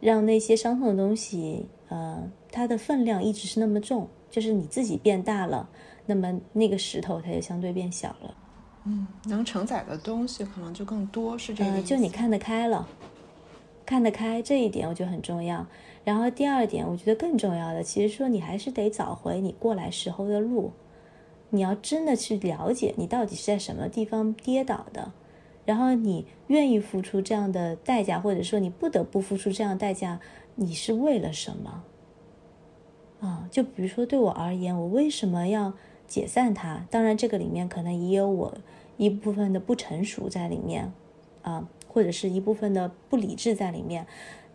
让那些伤痛的东西，呃，它的分量一直是那么重。就是你自己变大了，那么那个石头它就相对变小了。嗯，能承载的东西可能就更多，是这个就你看得开了，看得开这一点我觉得很重要。然后第二点，我觉得更重要的，其实说你还是得找回你过来时候的路。你要真的去了解你到底是在什么地方跌倒的，然后你愿意付出这样的代价，或者说你不得不付出这样代价，你是为了什么？啊，就比如说对我而言，我为什么要？解散它，当然这个里面可能也有我一部分的不成熟在里面，啊，或者是一部分的不理智在里面，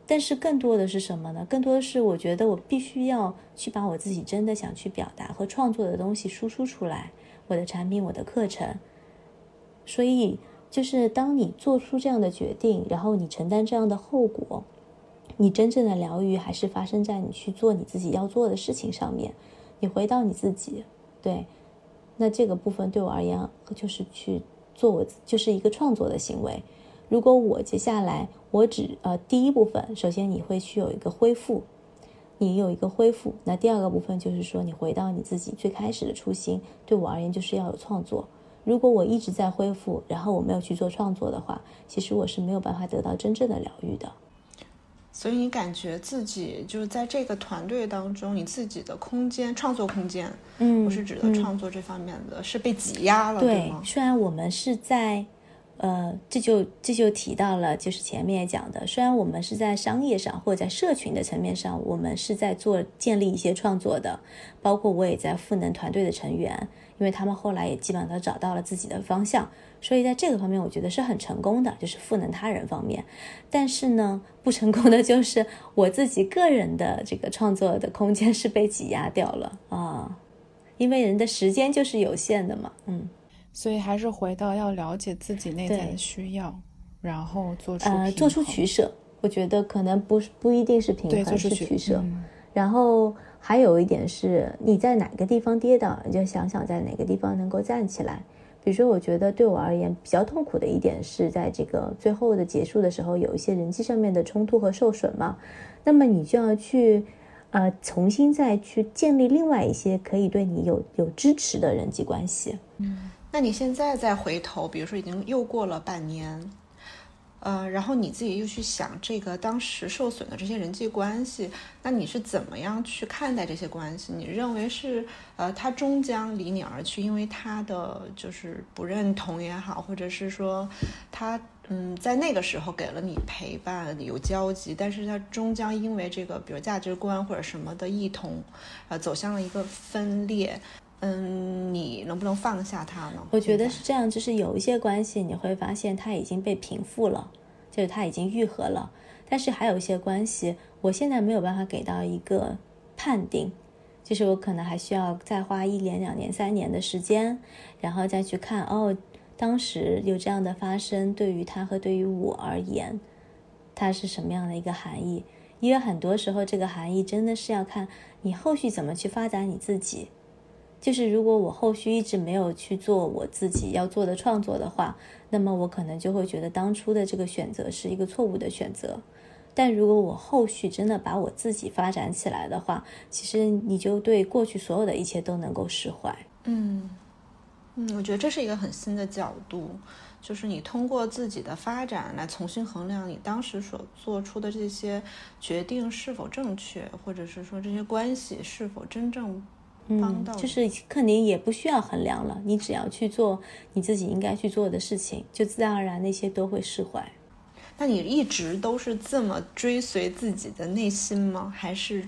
但是更多的是什么呢？更多的是我觉得我必须要去把我自己真的想去表达和创作的东西输出出来，我的产品，我的课程。所以就是当你做出这样的决定，然后你承担这样的后果，你真正的疗愈还是发生在你去做你自己要做的事情上面，你回到你自己。对，那这个部分对我而言，就是去做我就是一个创作的行为。如果我接下来我只呃第一部分，首先你会去有一个恢复，你有一个恢复。那第二个部分就是说，你回到你自己最开始的初心。对我而言，就是要有创作。如果我一直在恢复，然后我没有去做创作的话，其实我是没有办法得到真正的疗愈的。所以你感觉自己就是在这个团队当中，你自己的空间、创作空间，嗯，我是指的创作这方面的，是被挤压了，对吗？虽然我们是在，呃，这就这就提到了，就是前面也讲的，虽然我们是在商业上或者在社群的层面上，我们是在做建立一些创作的，包括我也在赋能团队的成员。因为他们后来也基本上都找到了自己的方向，所以在这个方面我觉得是很成功的，就是赋能他人方面。但是呢，不成功的就是我自己个人的这个创作的空间是被挤压掉了啊，因为人的时间就是有限的嘛，嗯。所以还是回到要了解自己内在的需要，然后做出呃做出取舍。我觉得可能不是不一定是平衡，是取舍，然后。还有一点是，你在哪个地方跌倒，你就想想在哪个地方能够站起来。比如说，我觉得对我而言比较痛苦的一点是在这个最后的结束的时候，有一些人际上面的冲突和受损嘛。那么你就要去，呃，重新再去建立另外一些可以对你有有支持的人际关系。嗯，那你现在再回头，比如说已经又过了半年。呃，然后你自己又去想这个当时受损的这些人际关系，那你是怎么样去看待这些关系？你认为是呃，他终将离你而去，因为他的就是不认同也好，或者是说他嗯在那个时候给了你陪伴有交集，但是他终将因为这个比如价值观或者什么的异同，呃走向了一个分裂。嗯，你能不能放下他呢？我觉得是这样，就是有一些关系你会发现它已经被平复了，就是它已经愈合了。但是还有一些关系，我现在没有办法给到一个判定，就是我可能还需要再花一年、两年、三年的时间，然后再去看哦，当时有这样的发生，对于他和对于我而言，它是什么样的一个含义？因为很多时候这个含义真的是要看你后续怎么去发展你自己。就是如果我后续一直没有去做我自己要做的创作的话，那么我可能就会觉得当初的这个选择是一个错误的选择。但如果我后续真的把我自己发展起来的话，其实你就对过去所有的一切都能够释怀。嗯嗯，我觉得这是一个很新的角度，就是你通过自己的发展来重新衡量你当时所做出的这些决定是否正确，或者是说这些关系是否真正。嗯，就是肯定也不需要衡量了，你只要去做你自己应该去做的事情，就自然而然那些都会释怀。那你一直都是这么追随自己的内心吗？还是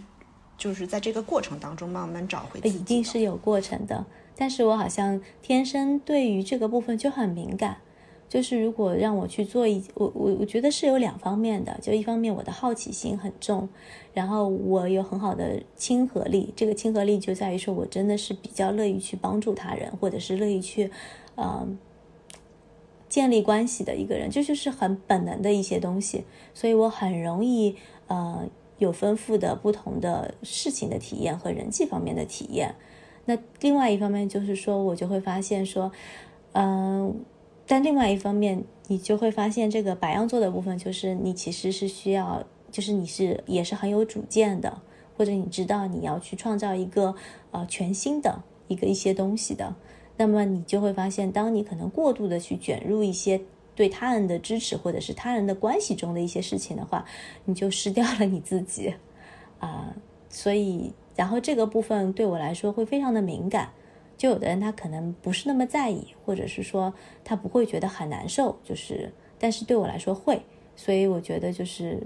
就是在这个过程当中慢慢找回？一定是有过程的，但是我好像天生对于这个部分就很敏感。就是如果让我去做一，我我我觉得是有两方面的，就一方面我的好奇心很重，然后我有很好的亲和力，这个亲和力就在于说我真的是比较乐意去帮助他人，或者是乐意去，呃，建立关系的一个人，这就是很本能的一些东西，所以我很容易呃有丰富的不同的事情的体验和人际方面的体验。那另外一方面就是说我就会发现说，嗯。但另外一方面，你就会发现这个白羊座的部分，就是你其实是需要，就是你是也是很有主见的，或者你知道你要去创造一个呃全新的一个一些东西的，那么你就会发现，当你可能过度的去卷入一些对他人的支持或者是他人的关系中的一些事情的话，你就失掉了你自己啊，所以然后这个部分对我来说会非常的敏感。就有的人他可能不是那么在意，或者是说他不会觉得很难受，就是，但是对我来说会，所以我觉得就是，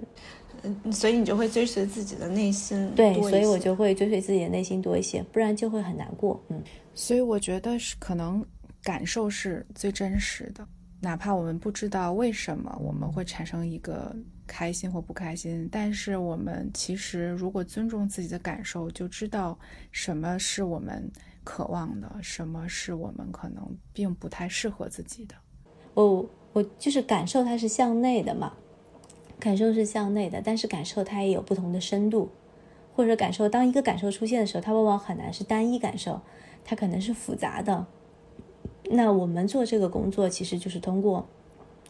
嗯，所以你就会追随自己的内心，对，所以我就会追随自己的内心多一些，不然就会很难过，嗯，所以我觉得是可能感受是最真实的，哪怕我们不知道为什么我们会产生一个开心或不开心，但是我们其实如果尊重自己的感受，就知道什么是我们。渴望的什么是我们可能并不太适合自己的？我我就是感受它是向内的嘛，感受是向内的，但是感受它也有不同的深度，或者感受当一个感受出现的时候，它往往很难是单一感受，它可能是复杂的。那我们做这个工作，其实就是通过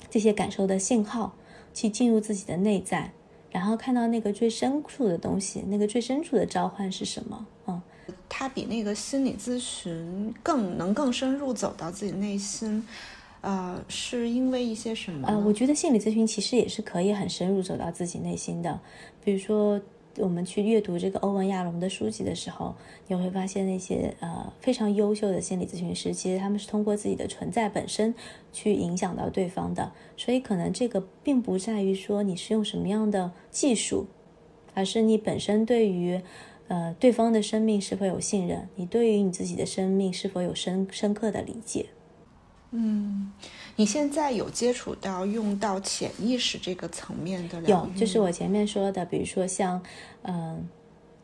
这些感受的信号去进入自己的内在，然后看到那个最深处的东西，那个最深处的召唤是什么？嗯。它比那个心理咨询更能更深入走到自己内心，呃，是因为一些什么？呃，我觉得心理咨询其实也是可以很深入走到自己内心的。比如说，我们去阅读这个欧文亚龙的书籍的时候，你会发现那些呃非常优秀的心理咨询师，其实他们是通过自己的存在本身去影响到对方的。所以，可能这个并不在于说你是用什么样的技术，而是你本身对于。呃，对方的生命是否有信任？你对于你自己的生命是否有深深刻的理解？嗯，你现在有接触到用到潜意识这个层面的？有，就是我前面说的，比如说像，嗯，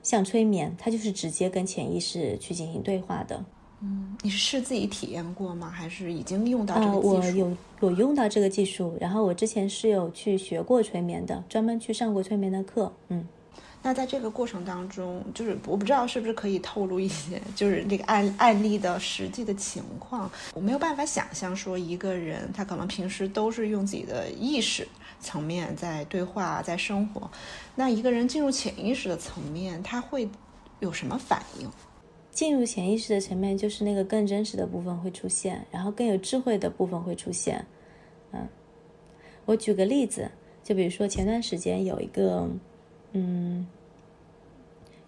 像催眠，它就是直接跟潜意识去进行对话的。嗯，你是自己体验过吗？还是已经用到这个技术？我有我用到这个技术，然后我之前是有去学过催眠的，专门去上过催眠的课。嗯。那在这个过程当中，就是我不知道是不是可以透露一些，就是这个案案例的实际的情况。我没有办法想象说一个人他可能平时都是用自己的意识层面在对话，在生活。那一个人进入潜意识的层面，他会有什么反应？进入潜意识的层面，就是那个更真实的部分会出现，然后更有智慧的部分会出现。嗯，我举个例子，就比如说前段时间有一个。嗯，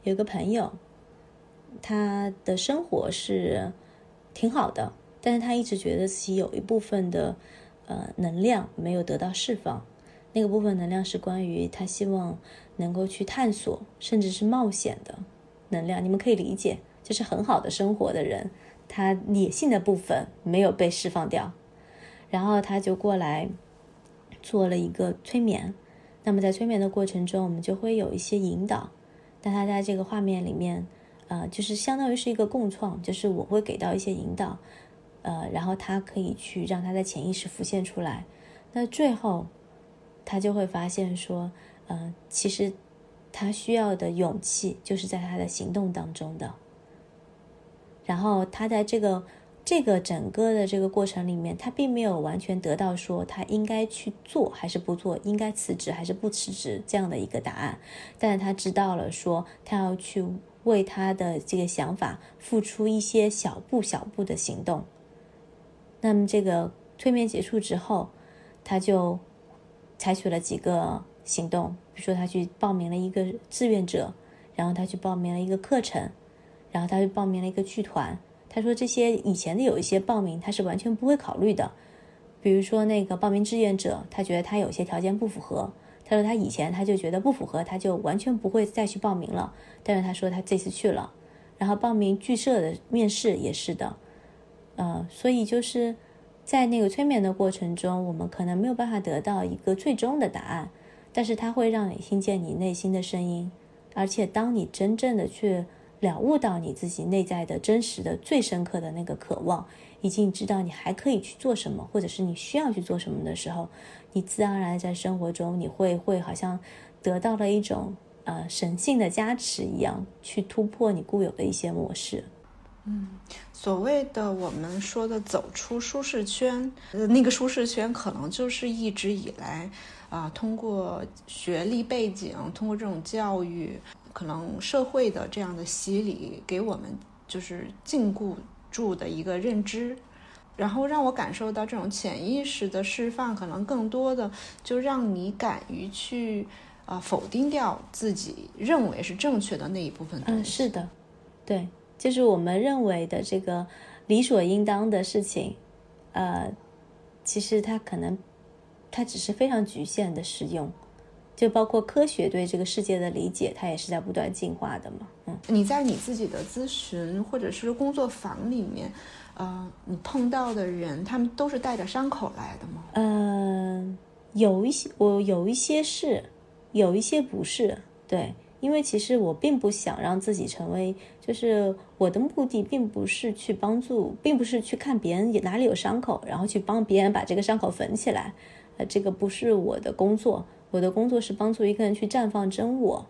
有个朋友，他的生活是挺好的，但是他一直觉得自己有一部分的呃能量没有得到释放。那个部分能量是关于他希望能够去探索，甚至是冒险的能量。你们可以理解，就是很好的生活的人，他野性的部分没有被释放掉，然后他就过来做了一个催眠。那么在催眠的过程中，我们就会有一些引导。但他在这个画面里面，呃，就是相当于是一个共创，就是我会给到一些引导，呃，然后他可以去让他在潜意识浮现出来。那最后，他就会发现说，呃，其实他需要的勇气就是在他的行动当中的。然后他在这个。这个整个的这个过程里面，他并没有完全得到说他应该去做还是不做，应该辞职还是不辞职这样的一个答案，但是他知道了说他要去为他的这个想法付出一些小步小步的行动。那么这个催眠结束之后，他就采取了几个行动，比如说他去报名了一个志愿者，然后他去报名了一个课程，然后他去报名了一个剧团。他说这些以前的有一些报名他是完全不会考虑的，比如说那个报名志愿者，他觉得他有些条件不符合。他说他以前他就觉得不符合，他就完全不会再去报名了。但是他说他这次去了，然后报名剧社的面试也是的，呃，所以就是在那个催眠的过程中，我们可能没有办法得到一个最终的答案，但是它会让你听见你内心的声音，而且当你真正的去。了悟到你自己内在的真实的最深刻的那个渴望，以及你知道你还可以去做什么，或者是你需要去做什么的时候，你自然而然在生活中你会会好像得到了一种呃神性的加持一样，去突破你固有的一些模式。嗯，所谓的我们说的走出舒适圈，呃，那个舒适圈可能就是一直以来啊，通过学历背景，通过这种教育。可能社会的这样的洗礼给我们就是禁锢住的一个认知，然后让我感受到这种潜意识的释放，可能更多的就让你敢于去啊否定掉自己认为是正确的那一部分嗯，是的，对，就是我们认为的这个理所应当的事情，呃，其实它可能它只是非常局限的使用。就包括科学对这个世界的理解，它也是在不断进化的嘛。嗯，你在你自己的咨询或者是工作坊里面，呃，你碰到的人，他们都是带着伤口来的吗？嗯，有一些，我有一些是，有一些不是。对，因为其实我并不想让自己成为，就是我的目的并不是去帮助，并不是去看别人哪里有伤口，然后去帮别人把这个伤口缝起来。呃，这个不是我的工作。我的工作是帮助一个人去绽放真我，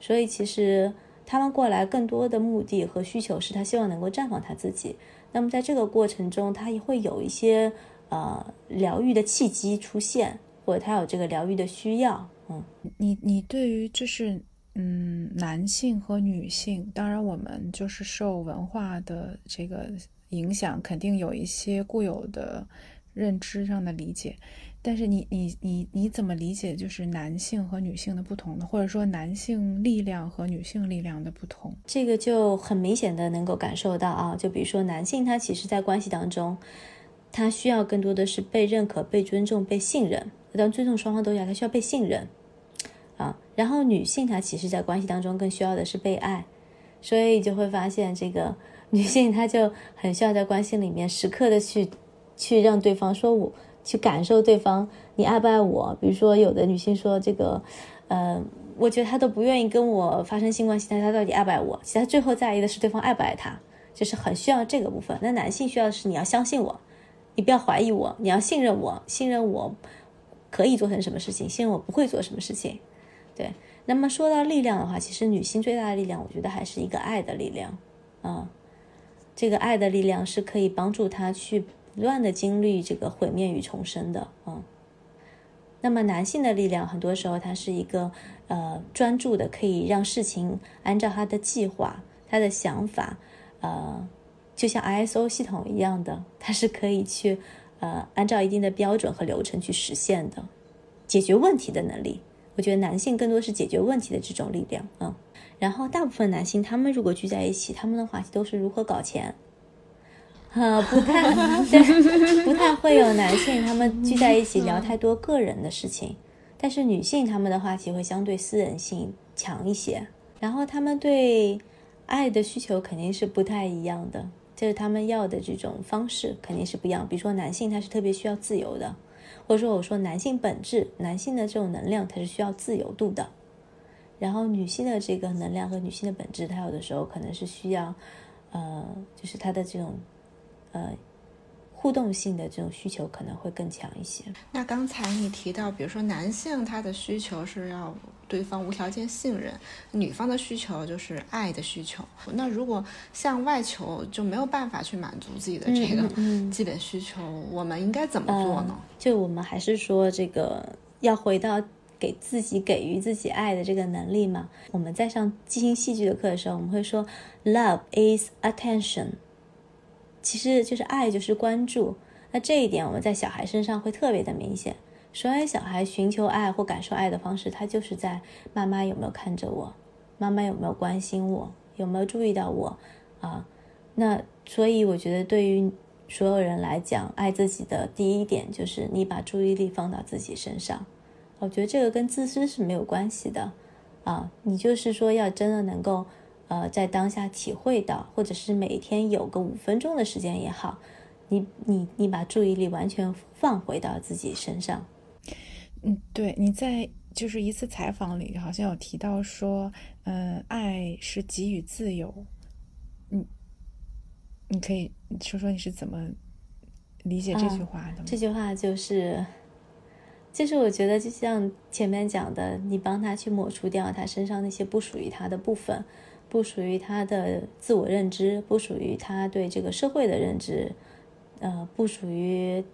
所以其实他们过来更多的目的和需求是他希望能够绽放他自己。那么在这个过程中，他也会有一些呃疗愈的契机出现，或者他有这个疗愈的需要。嗯，你你对于就是嗯男性和女性，当然我们就是受文化的这个影响，肯定有一些固有的认知上的理解。但是你你你你怎么理解就是男性和女性的不同呢？或者说男性力量和女性力量的不同？这个就很明显的能够感受到啊，就比如说男性他其实在关系当中，他需要更多的是被认可、被尊重、被信任，当尊重双方都要，他需要被信任啊。然后女性她其实在关系当中更需要的是被爱，所以就会发现这个女性她就很需要在关系里面时刻的去去让对方说我。去感受对方，你爱不爱我？比如说，有的女性说这个，呃，我觉得她都不愿意跟我发生性关系，但她到底爱不爱我？其实她最后在意的是对方爱不爱她，就是很需要这个部分。那男性需要的是你要相信我，你不要怀疑我，你要信任我，信任我可以做成什么事情，信任我不会做什么事情。对。那么说到力量的话，其实女性最大的力量，我觉得还是一个爱的力量啊。这个爱的力量是可以帮助她去。乱的经历这个毁灭与重生的，嗯，那么男性的力量很多时候他是一个呃专注的，可以让事情按照他的计划、他的想法，呃，就像 ISO 系统一样的，他是可以去呃按照一定的标准和流程去实现的，解决问题的能力。我觉得男性更多是解决问题的这种力量，嗯，然后大部分男性他们如果聚在一起，他们的话题都是如何搞钱。呃，不太对，不太会有男性他们聚在一起聊太多个人的事情，但是女性他们的话题会相对私人性强一些，然后他们对爱的需求肯定是不太一样的，就是他们要的这种方式肯定是不一样。比如说男性他是特别需要自由的，或者说我说男性本质，男性的这种能量它是需要自由度的，然后女性的这个能量和女性的本质，它有的时候可能是需要，呃，就是它的这种。呃，互动性的这种需求可能会更强一些。那刚才你提到，比如说男性他的需求是要对方无条件信任，女方的需求就是爱的需求。那如果向外求就没有办法去满足自己的这个基本需求，我们应该怎么做呢？就我们还是说这个要回到给自己给予自己爱的这个能力嘛。我们在上即兴戏剧的课的时候，我们会说，love is attention。其实就是爱，就是关注。那这一点我们在小孩身上会特别的明显。所以小孩寻求爱或感受爱的方式，他就是在妈妈有没有看着我，妈妈有没有关心我，有没有注意到我啊？那所以我觉得对于所有人来讲，爱自己的第一点就是你把注意力放到自己身上。我觉得这个跟自私是没有关系的啊。你就是说要真的能够。呃，在当下体会到，或者是每天有个五分钟的时间也好，你你你把注意力完全放回到自己身上。嗯，对，你在就是一次采访里好像有提到说，嗯，爱是给予自由。嗯，你可以说说你是怎么理解这句话的吗？这句话就是，就是我觉得就像前面讲的，你帮他去抹除掉他身上那些不属于他的部分。不属于他的自我认知，不属于他对这个社会的认知，呃，不属于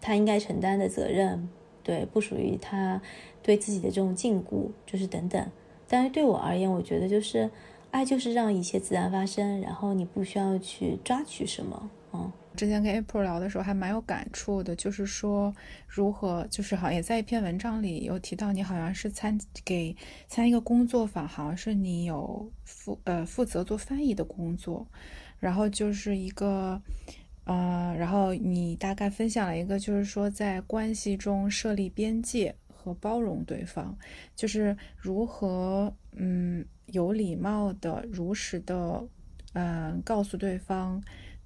他应该承担的责任，对，不属于他对自己的这种禁锢，就是等等。但是对我而言，我觉得就是爱，就是让一切自然发生，然后你不需要去抓取什么，嗯。之前跟 April 聊的时候还蛮有感触的，就是说如何，就是好像也在一篇文章里有提到，你好像是参给参一个工作坊，好像是你有负呃负责做翻译的工作，然后就是一个呃，然后你大概分享了一个，就是说在关系中设立边界和包容对方，就是如何嗯有礼貌的、如实的嗯告诉对方。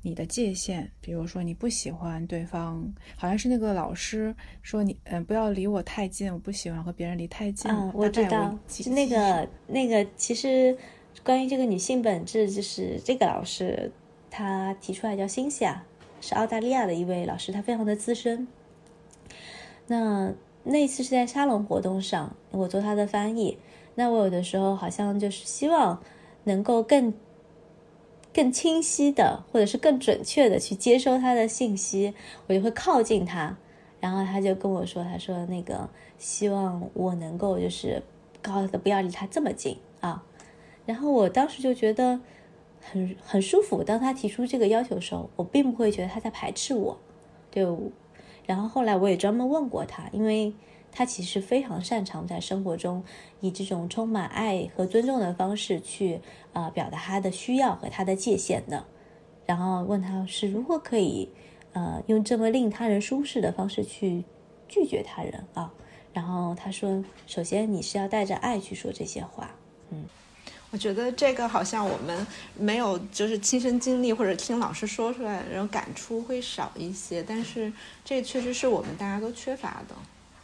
你的界限，比如说你不喜欢对方，好像是那个老师说你，嗯，不要离我太近，我不喜欢和别人离太近。嗯，我知道，是那个那个，其实关于这个女性本质，就是这个老师他提出来叫辛西娅，是澳大利亚的一位老师，他非常的资深。那那次是在沙龙活动上，我做他的翻译。那我有的时候好像就是希望能够更。更清晰的，或者是更准确的去接收他的信息，我就会靠近他，然后他就跟我说：“他说那个希望我能够就是告诉他不要离他这么近啊。”然后我当时就觉得很很舒服。当他提出这个要求的时候，我并不会觉得他在排斥我。对，然后后来我也专门问过他，因为。他其实非常擅长在生活中以这种充满爱和尊重的方式去呃表达他的需要和他的界限的。然后问他是如何可以呃用这么令他人舒适的方式去拒绝他人啊？然后他说，首先你是要带着爱去说这些话。嗯，我觉得这个好像我们没有就是亲身经历或者听老师说出来然后感触会少一些，但是这确实是我们大家都缺乏的。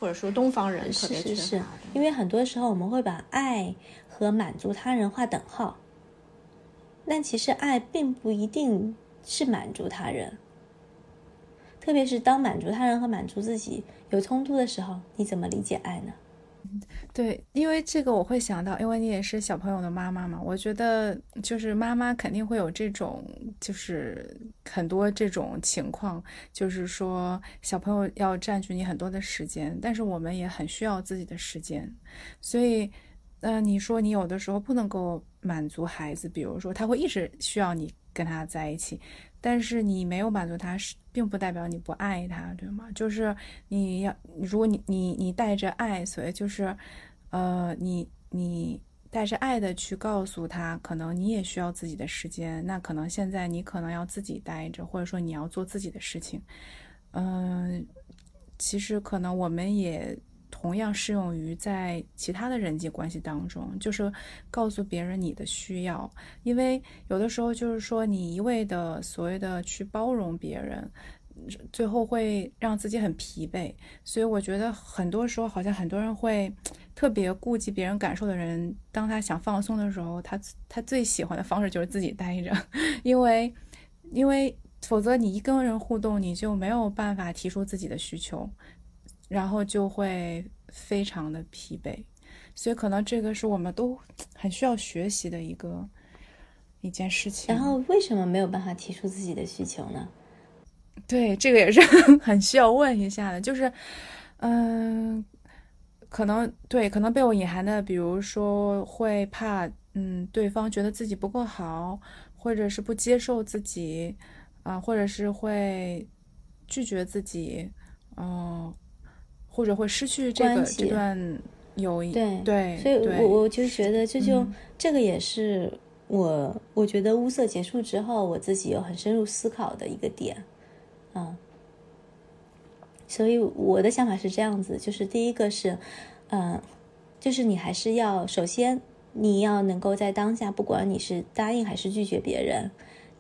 或者说东方人特别缺乏的，因为很多时候我们会把爱和满足他人画等号，但其实爱并不一定是满足他人，特别是当满足他人和满足自己有冲突的时候，你怎么理解爱呢？对，因为这个我会想到，因为你也是小朋友的妈妈嘛，我觉得就是妈妈肯定会有这种，就是很多这种情况，就是说小朋友要占据你很多的时间，但是我们也很需要自己的时间，所以，呃，你说你有的时候不能够满足孩子，比如说他会一直需要你跟他在一起。但是你没有满足他，是并不代表你不爱他，对吗？就是你要，如果你你你带着爱，所以就是，呃，你你带着爱的去告诉他，可能你也需要自己的时间，那可能现在你可能要自己待着，或者说你要做自己的事情，嗯，其实可能我们也。同样适用于在其他的人际关系当中，就是告诉别人你的需要，因为有的时候就是说你一味的所谓的去包容别人，最后会让自己很疲惫。所以我觉得很多时候好像很多人会特别顾及别人感受的人，当他想放松的时候，他他最喜欢的方式就是自己待着，因为因为否则你一跟人互动，你就没有办法提出自己的需求，然后就会非常的疲惫。所以可能这个是我们都很需要学习的一个一件事情。然后为什么没有办法提出自己的需求呢？对，这个也是很需要问一下的，就是，嗯，可能对，可能被我隐含的，比如说会怕，嗯，对方觉得自己不够好，或者是不接受自己，啊，或者是会拒绝自己，嗯，或者会失去这个这段友谊，对对，所以我我就觉得这就这个也是我我觉得物色结束之后，我自己有很深入思考的一个点。嗯，所以我的想法是这样子，就是第一个是，嗯，就是你还是要首先你要能够在当下，不管你是答应还是拒绝别人，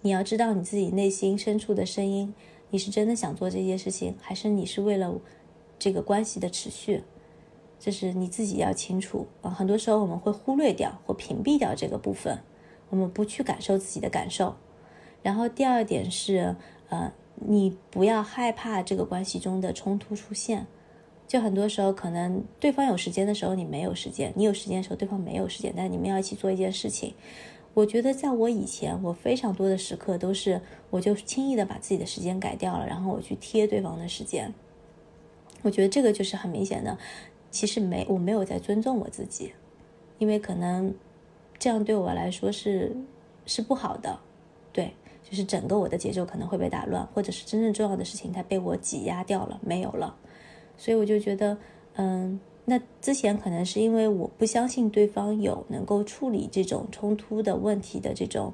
你要知道你自己内心深处的声音，你是真的想做这件事情，还是你是为了这个关系的持续，这是你自己要清楚啊。很多时候我们会忽略掉或屏蔽掉这个部分，我们不去感受自己的感受。然后第二点是，呃。你不要害怕这个关系中的冲突出现，就很多时候可能对方有时间的时候你没有时间，你有时间的时候对方没有时间，但你们要一起做一件事情。我觉得在我以前，我非常多的时刻都是我就轻易的把自己的时间改掉了，然后我去贴对方的时间。我觉得这个就是很明显的，其实没我没有在尊重我自己，因为可能这样对我来说是是不好的，对。就是整个我的节奏可能会被打乱，或者是真正重要的事情它被我挤压掉了，没有了，所以我就觉得，嗯，那之前可能是因为我不相信对方有能够处理这种冲突的问题的这种，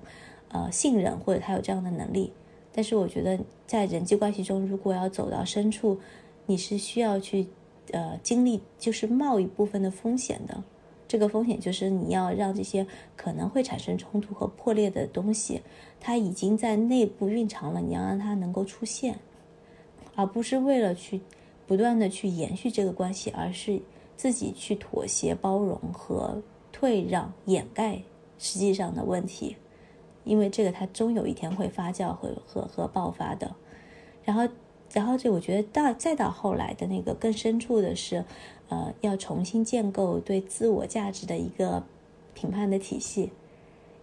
呃，信任或者他有这样的能力。但是我觉得在人际关系中，如果要走到深处，你是需要去，呃，经历就是冒一部分的风险的。这个风险就是你要让这些可能会产生冲突和破裂的东西，它已经在内部蕴藏了，你要让它能够出现，而不是为了去不断的去延续这个关系，而是自己去妥协、包容和退让、掩盖实际上的问题，因为这个它终有一天会发酵和和和爆发的。然后，然后这我觉得到再到后来的那个更深处的是。呃，要重新建构对自我价值的一个评判的体系，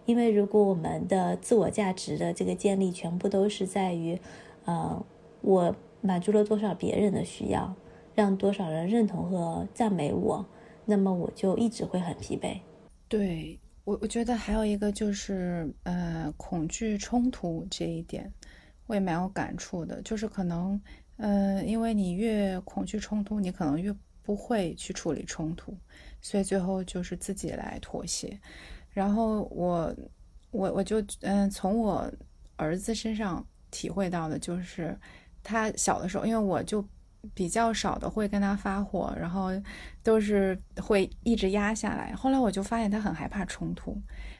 因为如果我们的自我价值的这个建立全部都是在于，呃，我满足了多少别人的需要，让多少人认同和赞美我，那么我就一直会很疲惫。对我，我觉得还有一个就是，呃，恐惧冲突这一点，我也蛮有感触的，就是可能，呃，因为你越恐惧冲突，你可能越。不会去处理冲突，所以最后就是自己来妥协。然后我，我我就嗯，从我儿子身上体会到的就是，他小的时候，因为我就比较少的会跟他发火，然后都是会一直压下来。后来我就发现他很害怕冲突，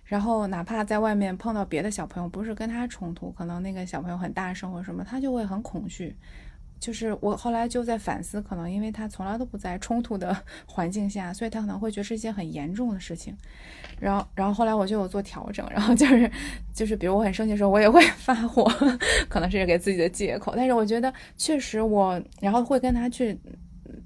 然后哪怕在外面碰到别的小朋友，不是跟他冲突，可能那个小朋友很大声或什么，他就会很恐惧。就是我后来就在反思，可能因为他从来都不在冲突的 环境下，所以他可能会觉得是一件很严重的事情。然后，然后后来我就有做调整，然后就是，就是比如我很生气的时候，我也会 发火，可能是给自己的借口。但是我觉得确实我，然后会跟他去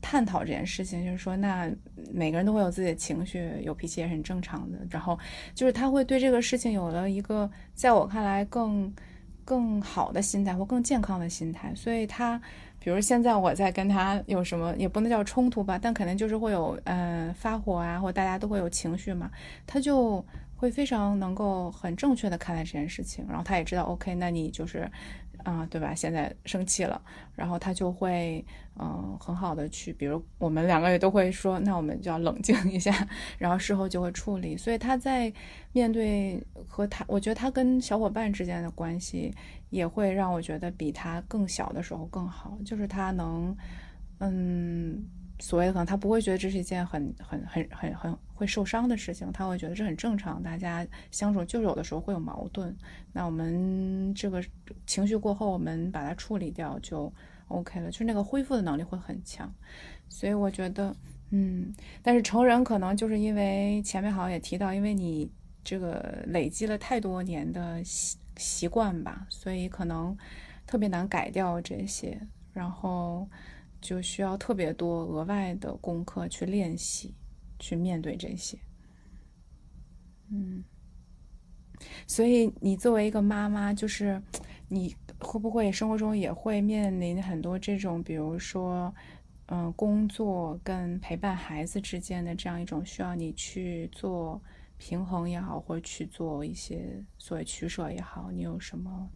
探讨这件事情，就是说，那每个人都会有自己的情绪，有脾气也很正常的。然后就是他会对这个事情有了一个，在我看来更。更好的心态或更健康的心态，所以他，比如现在我在跟他有什么，也不能叫冲突吧，但肯定就是会有，嗯，发火啊，或大家都会有情绪嘛，他就会非常能够很正确的看待这件事情，然后他也知道，OK，那你就是。啊，对吧？现在生气了，然后他就会，嗯，很好的去，比如我们两个也都会说，那我们就要冷静一下，然后事后就会处理。所以他在面对和他，我觉得他跟小伙伴之间的关系也会让我觉得比他更小的时候更好，就是他能，嗯。所谓的可能他不会觉得这是一件很很很很很会受伤的事情，他会觉得这很正常。大家相处就有的时候会有矛盾，那我们这个情绪过后，我们把它处理掉就 OK 了，就是那个恢复的能力会很强。所以我觉得，嗯，但是成人可能就是因为前面好像也提到，因为你这个累积了太多年的习习惯吧，所以可能特别难改掉这些，然后就需要特别多额外的功课去练习，去面对这些。嗯，所以你作为一个妈妈，就是你会不会生活中也会面临很多这种，比如说，嗯，工作跟陪伴孩子之间的这样一种需要你去做平衡也好，或去做一些所谓取舍也好，你有什么？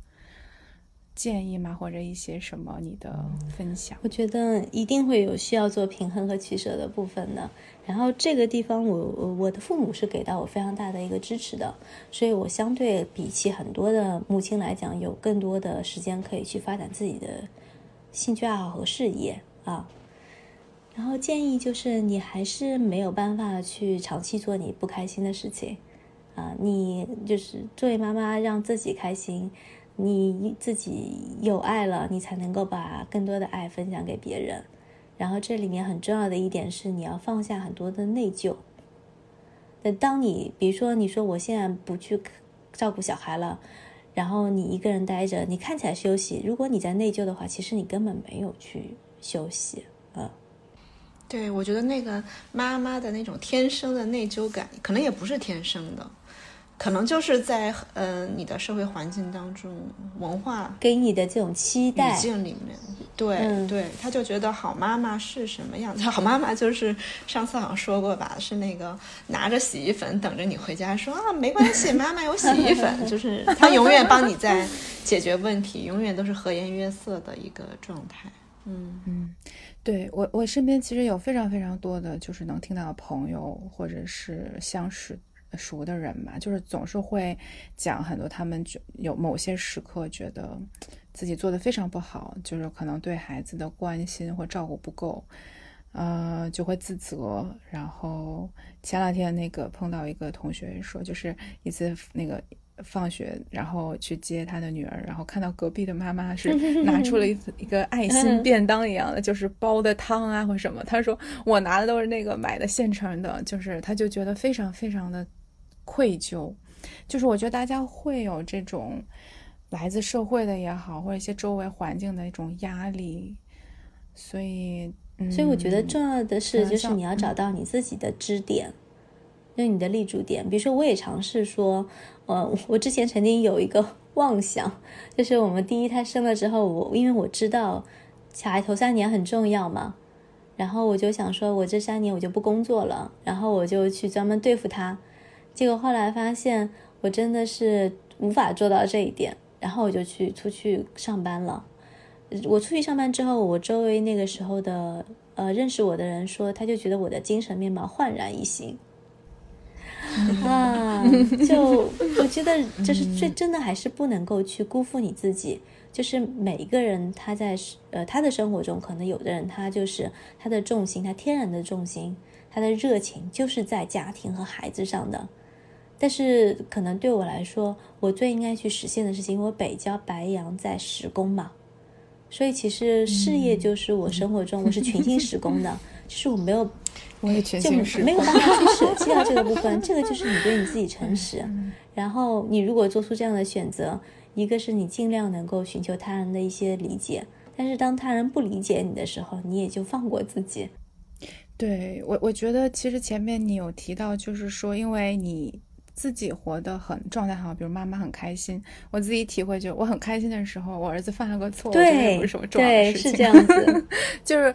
建议吗？或者一些什么你的分享？我觉得一定会有需要做平衡和取舍的部分的。然后这个地方，我我的父母是给到我非常大的一个支持的，所以我相对比起很多的母亲来讲，有更多的时间可以去发展自己的兴趣爱好和事业啊。然后建议就是，你还是没有办法去长期做你不开心的事情啊。你就是作为妈妈，让自己开心。你自己有爱了，你才能够把更多的爱分享给别人。然后这里面很重要的一点是，你要放下很多的内疚。那当你比如说你说我现在不去照顾小孩了，然后你一个人待着，你看起来休息。如果你在内疚的话，其实你根本没有去休息啊。对，我觉得那个妈妈的那种天生的内疚感，可能也不是天生的。可能就是在呃你的社会环境当中，文化给你的这种期待语境里面，对对，他就觉得好妈妈是什么样子？好妈妈就是上次好像说过吧，是那个拿着洗衣粉等着你回家，说啊没关系，妈妈有洗衣粉，就是他永远帮你在解决问题，永远都是和颜悦色的一个状态。嗯嗯，对我我身边其实有非常非常多的就是能听到的朋友或者是相识。熟的人吧，就是总是会讲很多，他们就有某些时刻觉得自己做的非常不好，就是可能对孩子的关心或照顾不够，呃，就会自责。然后前两天那个碰到一个同学说，就是一次那个放学，然后去接他的女儿，然后看到隔壁的妈妈是 拿出了一一个爱心便当一样的，就是煲的汤啊或什么，他说我拿的都是那个买的现成的，就是他就觉得非常非常的。愧疚，就是我觉得大家会有这种来自社会的也好，或者一些周围环境的一种压力，所以，所以我觉得重要的是，就是你要找到你自己的支点，就你的立足点。比如说，我也尝试说，呃，我之前曾经有一个 妄想，就是我们第一胎生了之后，我因为我知道小孩头三年很重要嘛，然后我就想说，我这三年我就不工作了，然后我就去专门对付他。结果后来发现，我真的是无法做到这一点，然后我就去出去上班了。我出去上班之后，我周围那个时候的呃认识我的人说，他就觉得我的精神面貌焕然一新。啊，就我觉得，就是最真的还是不能够去辜负你自己。就是每一个人他在呃他的生活中，可能有的人他就是他的重心，他天然的重心，他的热情就是在家庭和孩子上的。但是可能对我来说，我最应该去实现的事情，我北郊白羊在十宫嘛，所以其实事业就是我生活中我是群星十宫的，就是我没有，我也全星十没有办法去舍 弃掉这个部分，这个就是你对你自己诚实。然后你如果做出这样的选择，一个是你尽量能够寻求他人的一些理解，但是当他人不理解你的时候，你也就放过自己。对我，我觉得其实前面你有提到，就是说因为你。自己活得很状态好，比如妈妈很开心，我自己体会就我很开心的时候，我儿子犯了个错，对，不是什么重要的事情，是这样子，就是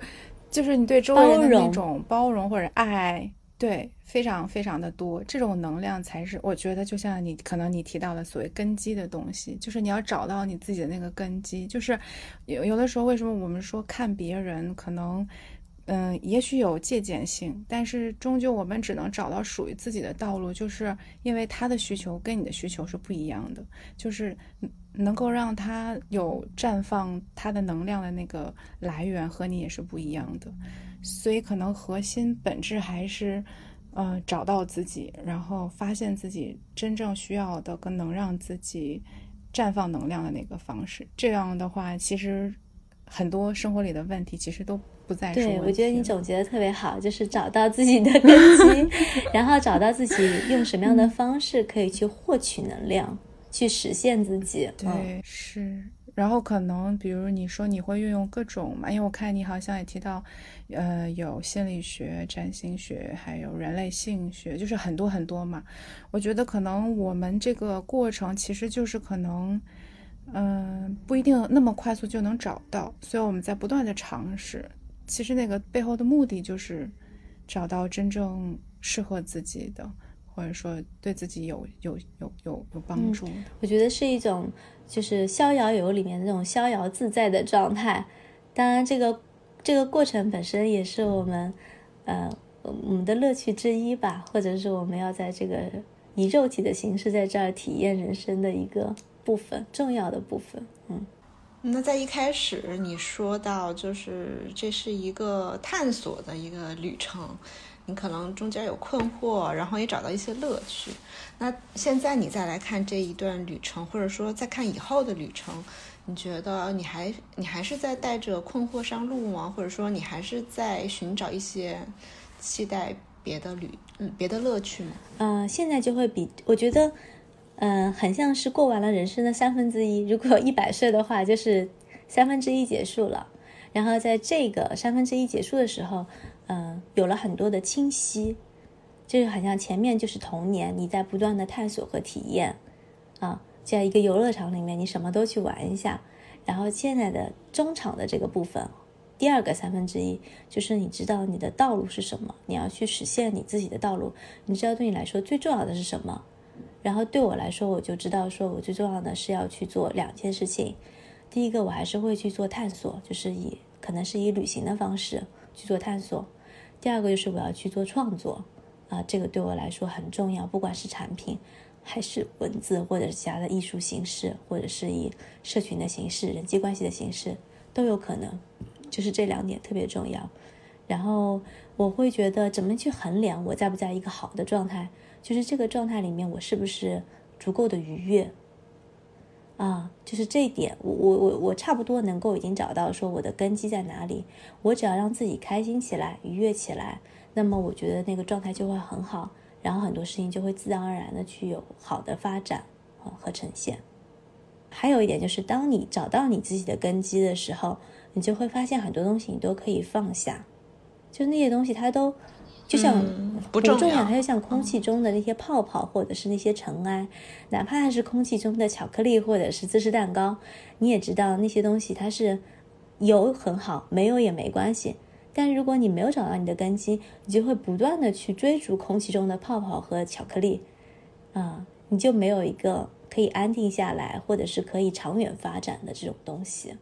就是你对周围人的那种包容或者爱，对，非常非常的多，这种能量才是我觉得就像你可能你提到的所谓根基的东西，就是你要找到你自己的那个根基，就是有有的时候为什么我们说看别人可能。嗯，也许有借鉴性，但是终究我们只能找到属于自己的道路，就是因为他的需求跟你的需求是不一样的，就是能够让他有绽放他的能量的那个来源和你也是不一样的，所以可能核心本质还是，呃，找到自己，然后发现自己真正需要的跟能让自己绽放能量的那个方式。这样的话，其实很多生活里的问题其实都。对，我觉得你总结的特别好，就是找到自己的根基，然后找到自己用什么样的方式可以去获取能量，去实现自己。对，是。然后可能比如你说你会运用各种嘛，因为我看你好像也提到，呃，有心理学、占星学，还有人类性学，就是很多很多嘛。我觉得可能我们这个过程其实就是可能，嗯，不一定那么快速就能找到，所以我们在不断的尝试。其实那个背后的目的就是找到真正适合自己的。或者说对自己有有有有有帮助，我觉得是一种就是逍遥游里面那种逍遥自在的状态。当然，这个这个过程本身也是我们呃我们的乐趣之一吧，或者是我们要在这个以肉体的形式在这儿体验人生的一个部分，重要的部分。嗯，那在一开始你说到就是这是一个探索的一个旅程。你可能中间有困惑，然后也找到一些乐趣。那现在你再来看这一段旅程，或者说再看以后的旅程，你觉得你还你还是在带着困惑上路吗？或者说你还是在寻找一些期待别的旅嗯别的乐趣吗？嗯，现在就会比我觉得，嗯，很像是过完了人生的三分之一。如果一百岁的话，就是三分之一结束了。然后在这个三分之一结束的时候。嗯，有了很多的清晰，就是好像前面就是童年，你在不断的探索和体验，啊，在一个游乐场里面，你什么都去玩一下。然后现在的中场的这个部分，第二个三分之一，就是你知道你的道路是什么，你要去实现你自己的道路，你知道对你来说最重要的是什么。然后对我来说，我就知道说我最重要的是要去做两件事情。第一个，我还是会去做探索，就是以可能是以旅行的方式去做探索。第二个就是我要去做创作，啊，这个对我来说很重要，不管是产品，还是文字，或者是其他的艺术形式，或者是以社群的形式、人际关系的形式，都有可能。就是这两点特别重要。然后我会觉得怎么去衡量我在不在一个好的状态，就是这个状态里面我是不是足够的愉悦。啊，就是这一点，我我我我差不多能够已经找到说我的根基在哪里。我只要让自己开心起来、愉悦起来，那么我觉得那个状态就会很好，然后很多事情就会自然而然的去有好的发展和呈现。还有一点就是，当你找到你自己的根基的时候，你就会发现很多东西你都可以放下，就那些东西它都。就像不重要，它就像空气中的那些泡泡，或者是那些尘埃，哪怕它是空气中的巧克力，或者是芝士蛋糕，你也知道那些东西它是有很好，没有也没关系。但如果你没有找到你的根基，你就会不断的去追逐空气中的泡泡和巧克力，啊，你就没有一个可以安定下来，或者是可以长远发展的这种东西。